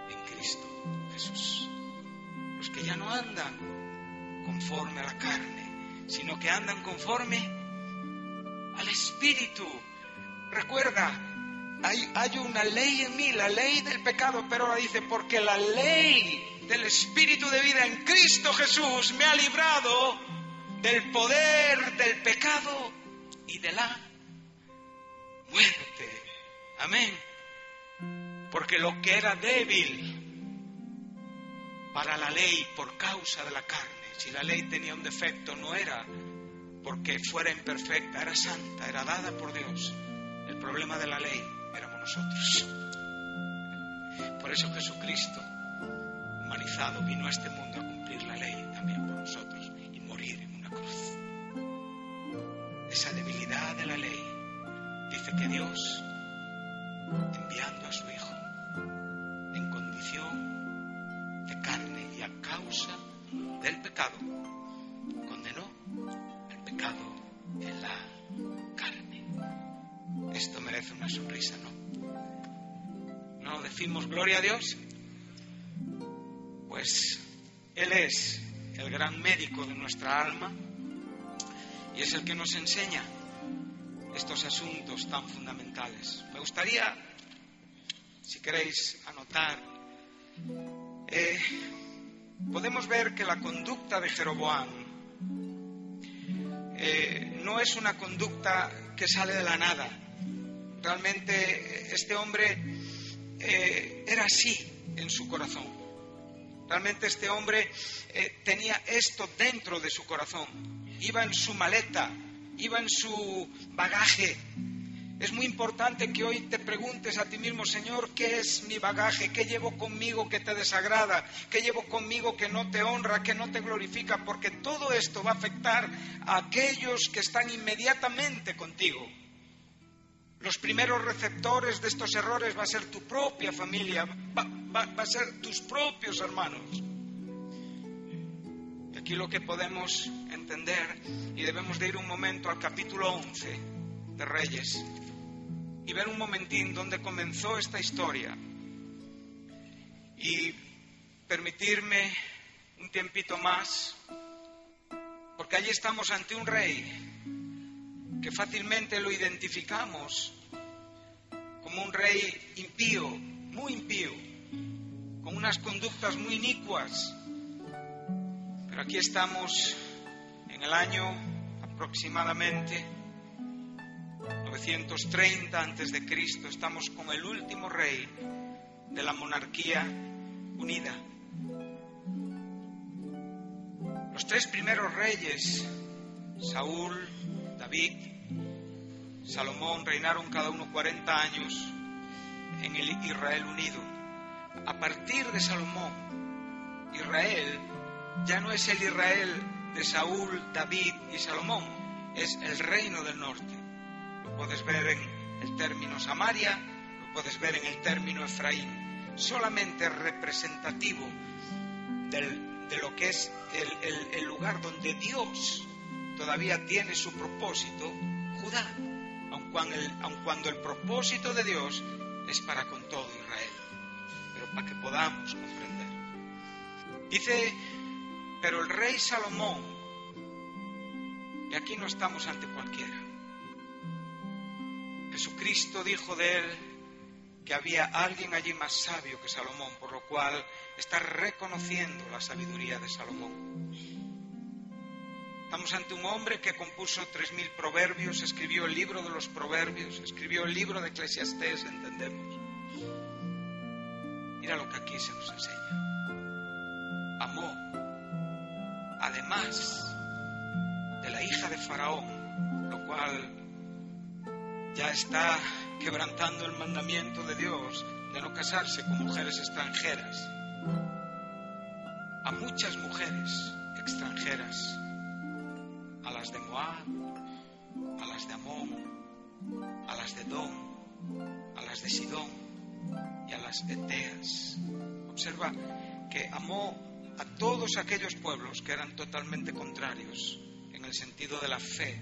en Cristo Jesús. Los que ya no andan conforme a la carne, sino que andan conforme al Espíritu. Recuerda, hay, hay, una ley en mí, la ley del pecado, pero ahora dice, porque la ley del Espíritu de vida en Cristo Jesús me ha librado del poder del pecado y de la muerte. Amén. Porque lo que era débil para la ley por causa de la carne, si la ley tenía un defecto, no era porque fuera imperfecta, era santa, era dada por Dios. El problema de la ley éramos nosotros. Por eso Jesucristo, humanizado, vino a este mundo a cumplir la ley Esa debilidad de la ley dice que Dios, enviando a su Hijo en condición de carne y a causa del pecado, en la carne. Esto merece una sonrisa, ¿no? ¿No decimos gloria a Dios? Pues Él es el gran médico de nuestra alma y es el que nos enseña estos asuntos tan fundamentales. Me gustaría, si queréis anotar, eh, podemos ver que la conducta de Jeroboam eh, no es una conducta que sale de la nada. Realmente este hombre eh, era así en su corazón. Realmente este hombre tenía esto dentro de su corazón. Iba en su maleta, iba en su bagaje, es muy importante que hoy te preguntes a ti mismo, Señor, ¿qué es mi bagaje? ¿Qué llevo conmigo que te desagrada? ¿Qué llevo conmigo que no te honra, que no te glorifica? Porque todo esto va a afectar a aquellos que están inmediatamente contigo. Los primeros receptores de estos errores va a ser tu propia familia, va, a ser tus propios hermanos. Aquí lo que podemos entender, y debemos de ir un momento al capítulo 11 de Reyes, y ver un momentín dónde comenzó esta historia y permitirme un tiempito más, porque allí estamos ante un rey que fácilmente lo identificamos como un rey impío, muy impío, con unas conductas muy inicuas. Pero aquí estamos en el año aproximadamente 930 antes de Cristo, estamos con el último rey de la monarquía unida. Los tres primeros reyes, Saúl, David, Salomón, reinaron cada uno 40 años en el Israel unido. A partir de Salomón, Israel ya no es el Israel de Saúl, David y Salomón, es el reino del norte. Lo puedes ver en el término Samaria, lo puedes ver en el término Efraín. Solamente representativo de lo que es el, lugar donde Dios todavía tiene su propósito, Judá, aun aun cuando el propósito de Dios es para con todo Israel, pero para que podamos comprender. Dice, pero el rey Salomón, y aquí no estamos ante cualquiera, Jesucristo dijo de él que había alguien allí más sabio que Salomón, por lo cual está reconociendo la sabiduría de Salomón. Estamos ante un hombre que compuso tres mil proverbios, escribió el libro de los proverbios, escribió el libro de Eclesiastés, entendemos. Mira lo que aquí se nos enseña. Amó, de la hija de Faraón, lo cual ya está quebrantando el mandamiento de Dios de no casarse con mujeres extranjeras. A muchas mujeres extranjeras a las de Moab, a las de Amón, a las de Edom, a las de Sidón y a las Eteas. Observa que amó a todos aquellos pueblos que eran totalmente contrarios en el sentido de la fe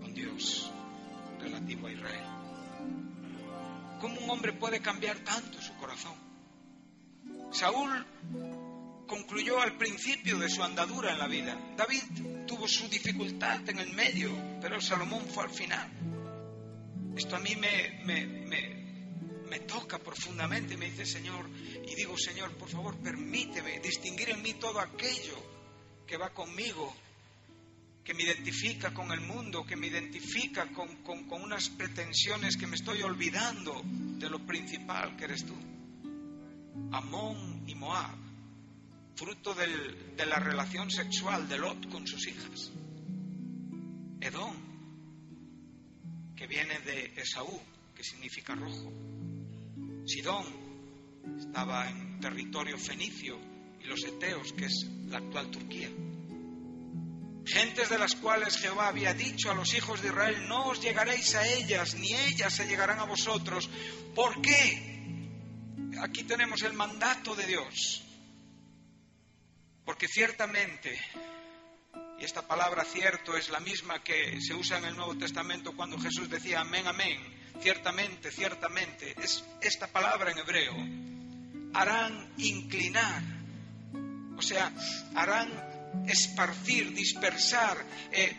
con Dios relativo a Israel. ¿Cómo un hombre puede cambiar tanto su corazón? Saúl concluyó al principio de su andadura en la vida. David tuvo su dificultad en el medio, pero Salomón fue al final. Esto a mí me, toca profundamente, me dice Señor, y digo Señor, por favor, permíteme distinguir en mí todo aquello que va conmigo, que me identifica con el mundo, que me identifica con, con, unas pretensiones que me estoy olvidando de lo principal que eres tú. Amón y Moab fruto de la relación sexual de Lot con sus hijas. Edom, que viene de Esaú, que significa rojo. Sidón estaba en territorio fenicio y los eteos, que es la actual Turquía. Gentes de las cuales Jehová había dicho a los hijos de Israel, no os llegaréis a ellas, ni ellas se llegarán a vosotros. ¿Por qué? Aquí tenemos el mandato de Dios. Porque ciertamente, y esta palabra cierto es la misma que se usa en el Nuevo Testamento cuando Jesús decía amén, amén, ciertamente, ciertamente, es esta palabra en hebreo, harán inclinar, o sea, harán esparcir, dispersar, eh,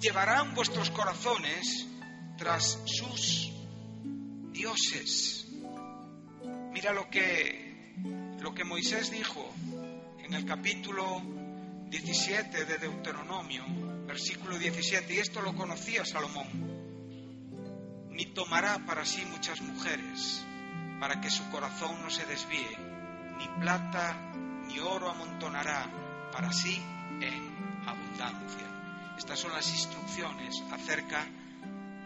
llevarán vuestros corazones tras sus dioses. Mira lo que, lo que Moisés dijo en el capítulo 17 de Deuteronomio, versículo 17, y esto lo conocía Salomón, ni tomará para sí muchas mujeres, para que su corazón no se desvíe, ni plata ni oro amontonará para sí en abundancia. Estas son las instrucciones acerca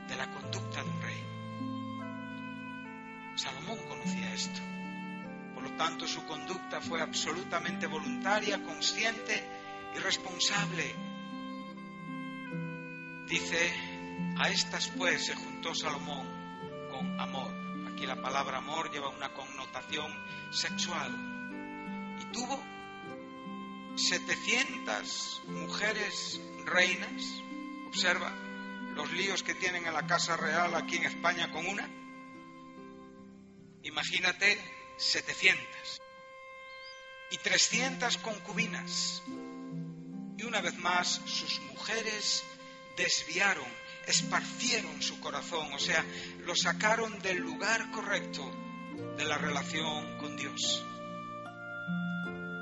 de la conducta de un rey. Salomón conocía esto. Por lo tanto, su conducta fue absolutamente voluntaria, consciente y responsable. Dice, a estas pues se Salomón con amor. Aquí la palabra amor lleva una connotación sexual. Y tuvo 700 mujeres reinas. Observa los líos que tienen en la Casa Real aquí en España con una. Imagínate 700 y 300 concubinas y una vez más sus mujeres desviaron, esparcieron su corazón, o sea, lo sacaron del lugar correcto de la relación con Dios.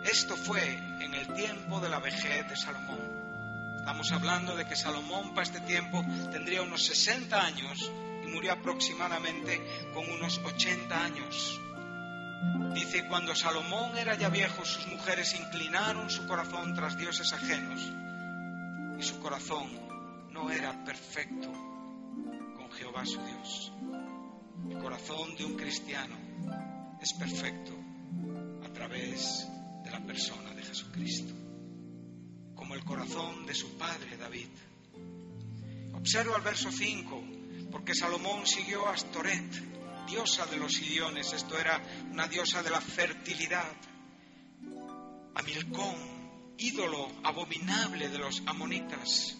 Esto fue en el tiempo de la vejez de Salomón. Estamos hablando de que Salomón para este tiempo tendría unos 60 años y murió aproximadamente con unos 80 años. Dice, cuando Salomón era ya viejo, sus mujeres inclinaron su corazón tras dioses ajenos y su corazón no era perfecto con Jehová su Dios. El corazón de un cristiano es perfecto a través de la persona de Jesucristo, como el corazón de su padre David. Observa el verso 5, porque Salomón siguió a Astoret, diosa de los idiones, esto era una diosa de la fertilidad, a Milcón, ídolo abominable de los amonitas,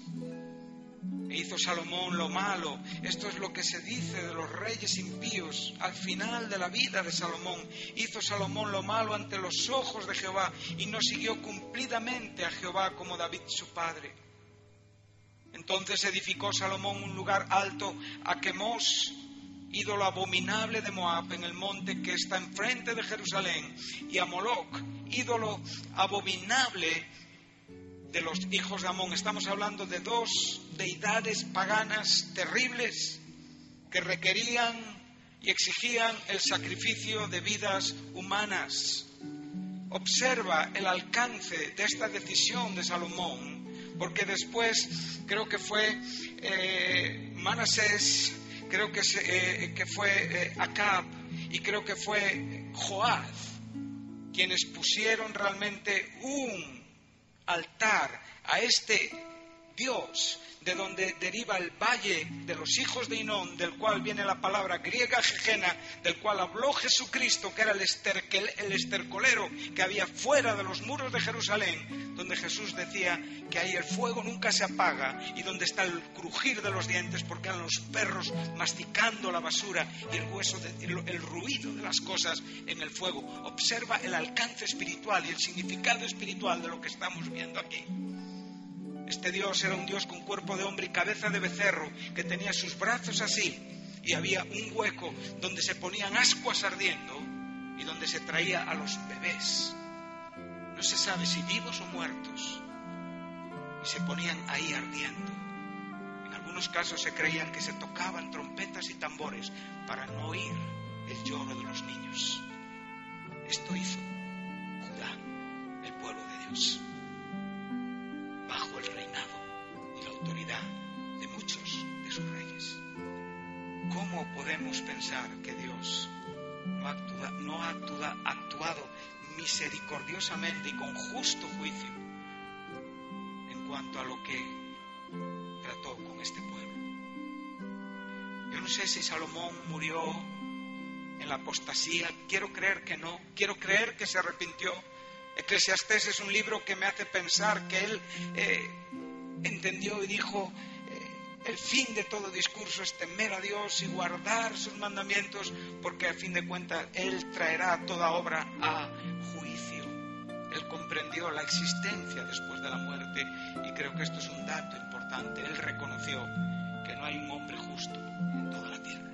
e hizo Salomón lo malo. Esto es lo que se dice de los reyes impíos al final de la vida de Salomón. Hizo Salomón lo malo ante los ojos de Jehová y no siguió cumplidamente a Jehová como David su padre. Entonces edificó Salomón un lugar alto a Quemos, ídolo abominable de Moab, en el monte que está enfrente de Jerusalén, y a Moloch, ídolo abominable de los hijos de Amón. Estamos hablando de dos deidades paganas terribles que requerían y exigían el sacrificio de vidas humanas. Observa el alcance de esta decisión de Salomón, porque después creo que fue eh, Manasés, creo que, eh, que fue eh, Acab y creo que fue Joaz quienes pusieron realmente un altar a este Dios, de donde deriva el valle de los hijos de Inón, del cual viene la palabra griega jejena, del cual habló Jesucristo, que era el, estercolero que había fuera de los muros de Jerusalén, donde Jesús decía que ahí el fuego nunca se apaga y donde está el crujir de los dientes, porque eran los perros masticando la basura y el, hueso el ruido de las cosas en el fuego. Observa el alcance espiritual y el significado espiritual de lo que estamos viendo aquí. Este Dios era un Dios con cuerpo de hombre y cabeza de becerro, que tenía sus brazos así, y había un hueco donde se ponían ascuas ardiendo y donde se traía a los bebés. No se sabe si vivos o muertos. Y se ponían ahí ardiendo. En algunos casos se creían que se tocaban trompetas y tambores para no oír el lloro de los niños. Esto hizo Judá, el pueblo de Dios de muchos de sus reyes. ¿Cómo podemos pensar que Dios no ha actuado misericordiosamente y con justo juicio en cuanto a lo que trató con este pueblo? Yo no sé si Salomón murió en la apostasía, quiero creer que no, quiero creer que se arrepintió Eclesiastés es un libro que me hace pensar que él eh, entendió y dijo, eh, el fin de todo discurso es temer a Dios y guardar sus mandamientos, porque a fin de cuentas Él traerá toda obra a juicio. Él comprendió la existencia después de la muerte y creo que esto es un dato importante. Él reconoció que no hay un hombre justo en toda la tierra.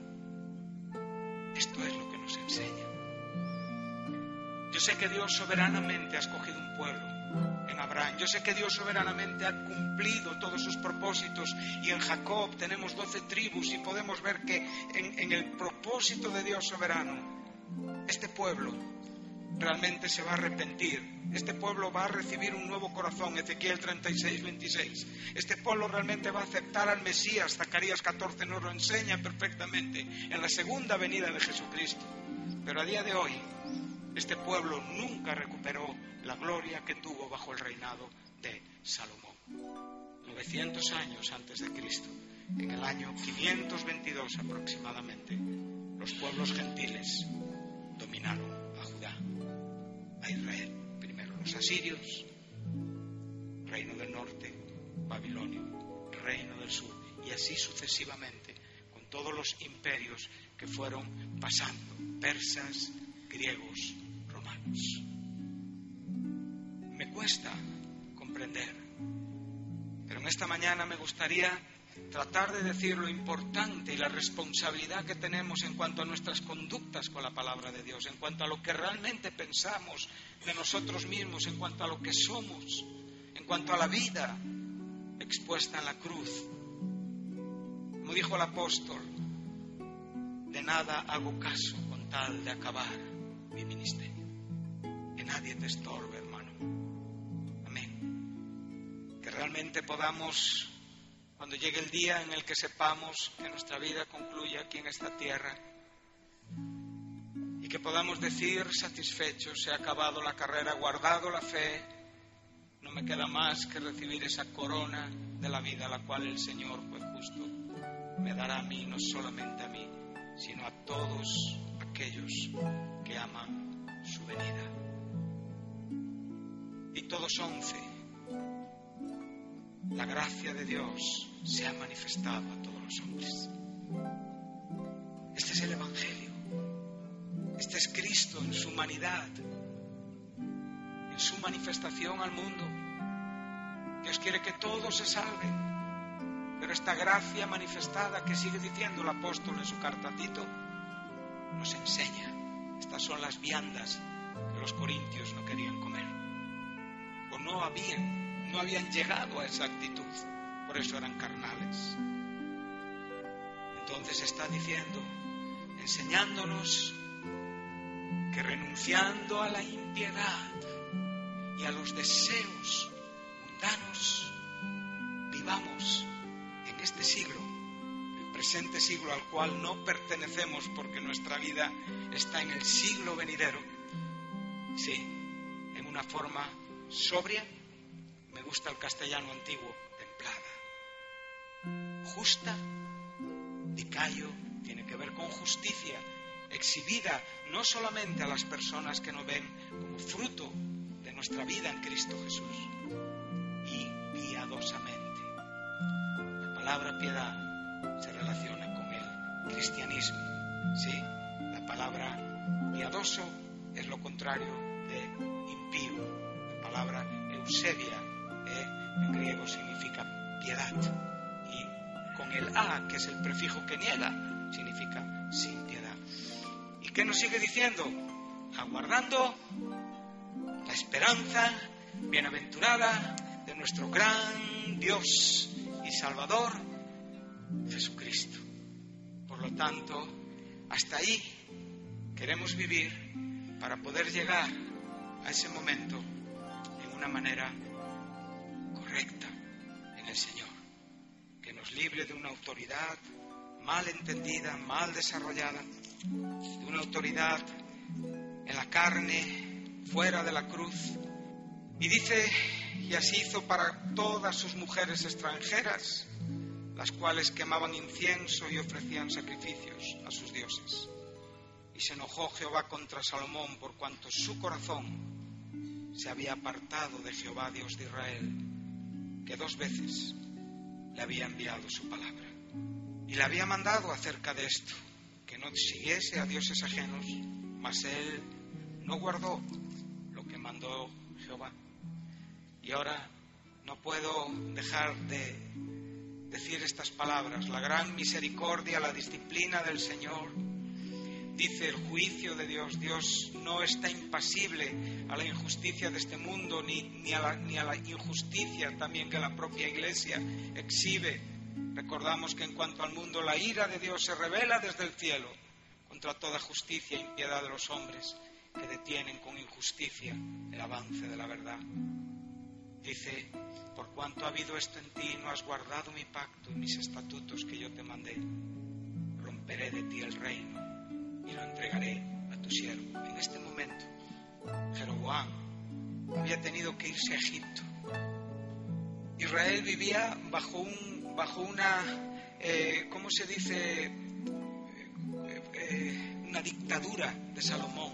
Esto es lo que nos enseña. Yo sé que Dios soberanamente ha escogido un pueblo en Abraham. Yo sé que Dios soberanamente ha cumplido todos sus propósitos y en Jacob tenemos doce tribus y podemos ver que en, el propósito de Dios soberano, este pueblo realmente se va a arrepentir. Este pueblo va a recibir un nuevo corazón, Ezequiel 36, 26. Este pueblo realmente va a aceptar al Mesías, Zacarías 14 nos lo enseña perfectamente, en la segunda venida de Jesucristo. Pero a día de hoy, este pueblo nunca recuperó la gloria que tuvo bajo el reinado de Salomón. 900 años antes de Cristo, en el año 522 aproximadamente, los pueblos gentiles dominaron a Judá, a Israel. Primero los asirios, reino del norte, Babilonio, reino del sur, y así sucesivamente, con todos los imperios que fueron pasando, persas, griegos, Me cuesta comprender Pero en esta mañana me gustaría tratar de decir lo importante y la responsabilidad que tenemos en cuanto a nuestras conductas con la palabra de Dios, en cuanto a lo que realmente pensamos de nosotros mismos, en cuanto a lo que somos, en cuanto a la vida expuesta en la cruz. Como dijo el apóstol, de nada hago caso con tal de acabar mi ministerio. Que nadie te estorbe, hermano. Amén. Que realmente podamos cuando llegue el día en el que sepamos que nuestra vida concluye aquí en esta tierra y que podamos decir satisfechos, se ha acabado la carrera, guardado la fe, no me queda más que recibir esa corona de la vida, la cual el Señor, pues justo, me dará a mí, no solamente a mí, sino a todos aquellos que aman su venida. Y todos once, la gracia de Dios se ha manifestado a todos los hombres. Este es el Evangelio. Este es Cristo en su humanidad, en su manifestación al mundo. Dios quiere que todos se salven, pero esta gracia manifestada que sigue diciendo el apóstol en su carta a Tito, nos enseña. Estas son las viandas que los corintios no querían comer, no habían, no habían llegado a esa actitud por eso eran carnales. Entonces está diciendo, enseñándonos que renunciando a la impiedad y a los deseos mundanos, vivamos en este siglo, el presente siglo al cual no pertenecemos porque nuestra vida está en el siglo venidero, sí, en una forma sobria, me gusta el castellano antiguo, justa, dicayo, tiene que ver con justicia, exhibida no solamente a las personas que nos ven como fruto de nuestra vida en Cristo Jesús, y piadosamente. La palabra piedad se relaciona con el cristianismo, ¿sí? La palabra piadoso es lo contrario de impío. La palabra eusebia eh, en griego significa piedad con el A, que es el prefijo que niega, significa sin piedad. ¿Y qué nos sigue diciendo? Aguardando la esperanza bienaventurada de nuestro gran Dios y Salvador, Jesucristo. Por lo tanto, hasta ahí queremos vivir para poder llegar a ese momento en una manera correcta en el Señor nos libre de una autoridad mal entendida, mal desarrollada, de una autoridad en la carne, fuera de la cruz. Y dice, y así hizo para todas sus mujeres extranjeras, las cuales quemaban incienso y ofrecían sacrificios a sus dioses. Y se enojó Jehová contra Salomón por cuanto su corazón se había apartado de Jehová, Dios de Israel, que dos veces le había enviado su palabra. Y le había mandado acerca de esto, que no siguiese a dioses ajenos, mas él no guardó lo que mandó Jehová. Y ahora no puedo dejar de decir estas palabras, la gran misericordia, la disciplina del Señor, dice el juicio de Dios. Dios no está impasible a la injusticia de este mundo ni, ni, a la, ni a la injusticia también que la propia Iglesia exhibe. Recordamos que en cuanto al mundo la ira de Dios se revela desde el cielo contra toda justicia e impiedad de los hombres que detienen con injusticia el avance de la verdad. Dice, por cuanto ha habido esto en ti, no has guardado mi pacto y mis estatutos que yo te mandé, romperé de ti el reino y lo entregaré a tu siervo. En este momento, Jeroboam había tenido que irse a Egipto. Israel vivía bajo, un, bajo una, eh, ¿cómo se dice? Eh, eh, una dictadura de Salomón.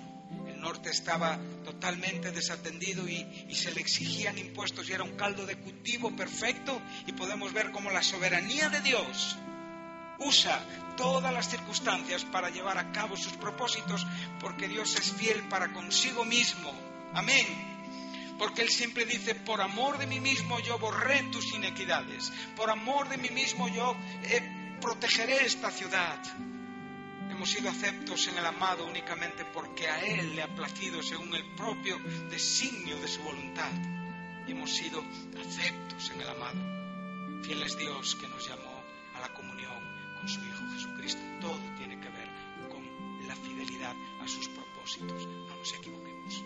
El norte estaba totalmente desatendido y, y, se le exigían impuestos y era un caldo de cultivo perfecto y podemos ver cómo la soberanía de Dios usa todas las circunstancias para llevar a cabo sus propósitos, porque Dios es fiel para consigo mismo. Amén. Porque Él siempre dice, por amor de mí mismo yo borré tus inequidades, por amor de mí mismo yo eh, protegeré esta ciudad. Hemos sido aceptos en el amado únicamente porque a Él le ha placido según el propio designio de su voluntad. Hemos sido aceptos en el amado. Fiel es Dios que nos llamó con su Hijo Jesucristo. Todo tiene que ver con la fidelidad a sus propósitos. No nos equivoquemos.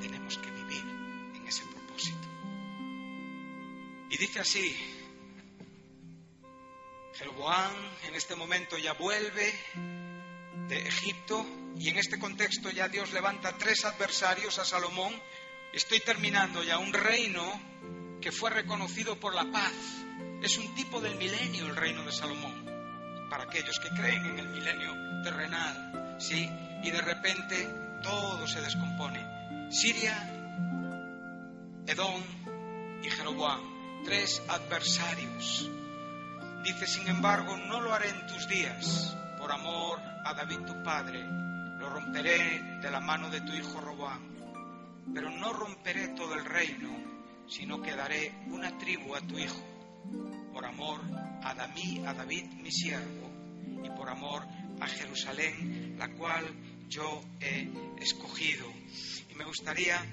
Tenemos que vivir en ese propósito. Y dice así, Jeroboam en este momento ya vuelve de Egipto y en este contexto ya Dios levanta tres adversarios a Salomón. Estoy terminando ya un reino que fue reconocido por la paz. Es un tipo del milenio el reino de Salomón. Para aquellos que creen en el milenio terrenal, ¿sí? Y de repente todo se descompone. Siria, Edom y Jeroboam, tres adversarios Dice, sin embargo, no lo haré en tus días, por amor a David tu padre, lo romperé de la mano de tu hijo Roboam. Pero no romperé todo el reino, sino que daré una tribu a tu hijo, por amor a, Damí, a David mi siervo, y por amor a Jerusalén, la cual yo he escogido. Y me gustaría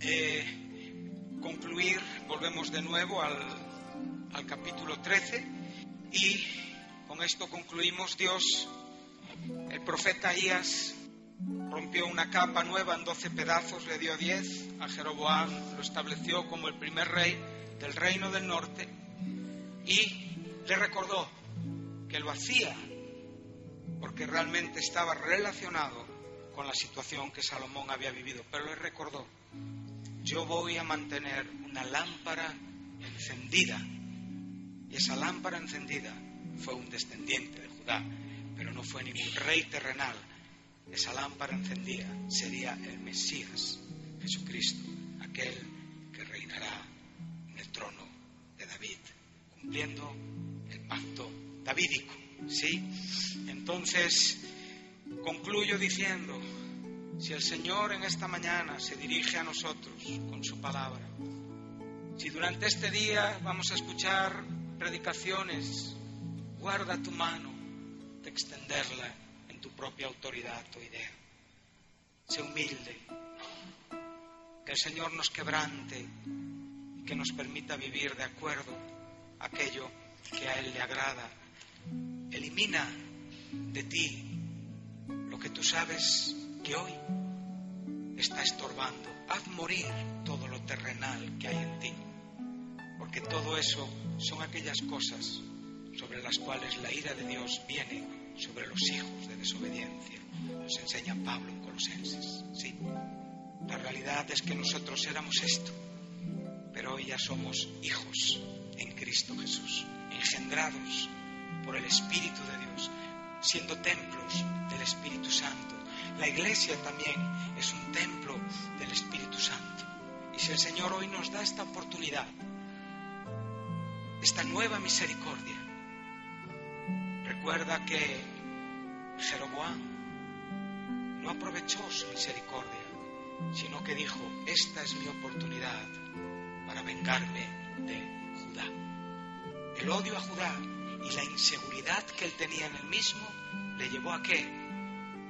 eh, concluir, volvemos de nuevo al al capítulo 13 y con esto concluimos. Dios, el profeta Ahías rompió una capa nueva en doce pedazos, le dio diez a Jeroboam, lo estableció como el primer rey del reino del norte y le recordó que lo hacía porque realmente estaba relacionado con la situación que Salomón había vivido, pero le recordó, yo voy a mantener una lámpara encendida y esa lámpara encendida fue un descendiente de Judá, pero no fue ningún rey terrenal. Esa lámpara encendida sería el Mesías, Jesucristo, aquel cumpliendo el pacto davídico. ¿Sí? Entonces, concluyo diciendo, si el Señor en esta mañana se dirige a nosotros con su palabra, si durante este día vamos a escuchar predicaciones, guarda tu mano de extenderla en tu propia autoridad o idea. Sé humilde, que el Señor nos quebrante y que nos permita vivir de acuerdo aquello que a Él le agrada. Elimina de ti lo que tú sabes que hoy está estorbando. Haz morir todo lo terrenal que hay en ti porque todo eso son aquellas cosas sobre las cuales la ira de Dios viene sobre los hijos de desobediencia. Nos enseña Pablo en Colosenses. Sí, la realidad es que nosotros éramos esto, pero hoy ya somos hijos Cristo Jesús, engendrados por el Espíritu de Dios, siendo templos del Espíritu Santo. La iglesia también es un templo del Espíritu Santo. Y si el Señor hoy nos da esta oportunidad, esta nueva misericordia. Recuerda que Jeroboam no aprovechó su misericordia, sino que dijo, esta es mi oportunidad para vengarme de Judá. El odio a Judá y la inseguridad que él tenía en él mismo le llevó a qué?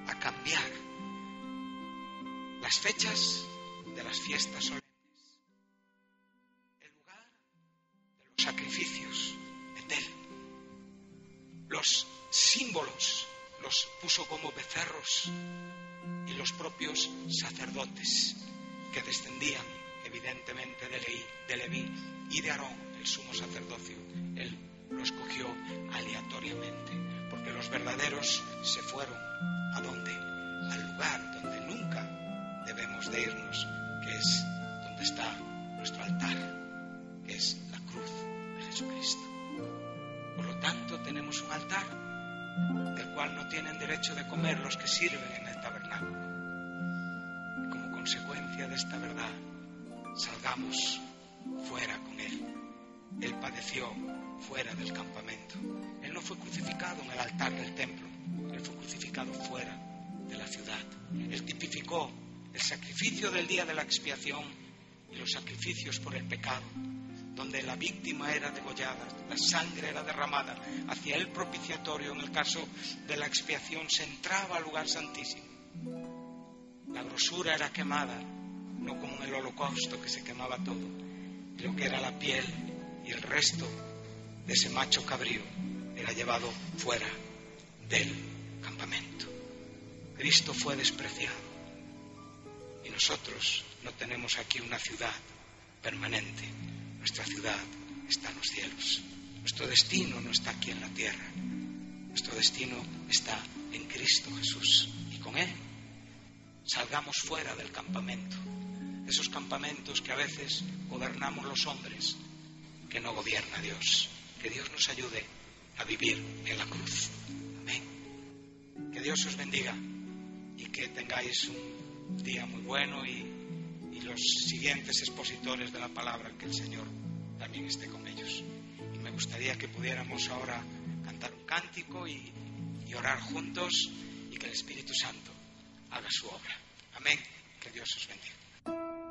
A cambiar las fechas de las fiestas solemnes sacrificios Betel. Los símbolos los puso como becerros y los propios sacerdotes que descendían evidentemente de, de Leví y de Aarón, el sumo sacerdocio. Él lo escogió aleatoriamente, porque los verdaderos se fueron a dónde? Al lugar donde nunca debemos de irnos, que es donde está nuestro altar, que es Jesucristo. Por lo tanto, tenemos un altar del cual no tienen derecho de comer los que sirven en el tabernáculo. Y como consecuencia de esta verdad, salgamos fuera con Él. Él padeció fuera del campamento. Él no fue crucificado en el altar del templo, Él fue crucificado fuera de la ciudad. Él tipificó el sacrificio del día de la expiación y los sacrificios por el pecado, donde la víctima era degollada, la sangre era derramada hacia el propiciatorio, en el caso de la expiación se entraba al lugar santísimo. La grosura era quemada, no como en el holocausto que se quemaba todo, lo que era la piel y el resto de ese macho cabrío era llevado fuera del campamento. Cristo fue despreciado y nosotros no tenemos aquí una ciudad permanente. Nuestra ciudad está en los cielos. Nuestro destino no está aquí en la tierra. Nuestro destino está en Cristo Jesús. Y con Él salgamos fuera del campamento. Esos campamentos que a veces gobernamos los hombres, que no gobierna Dios. Que Dios nos ayude a vivir en la cruz. Amén. Que Dios os bendiga y que tengáis un día muy bueno y, y los siguientes expositores de la palabra, que el Señor también esté con ellos. Y me gustaría que pudiéramos ahora cantar un cántico y, y orar juntos y que el Espíritu Santo haga su obra. Amén. Que Dios os bendiga.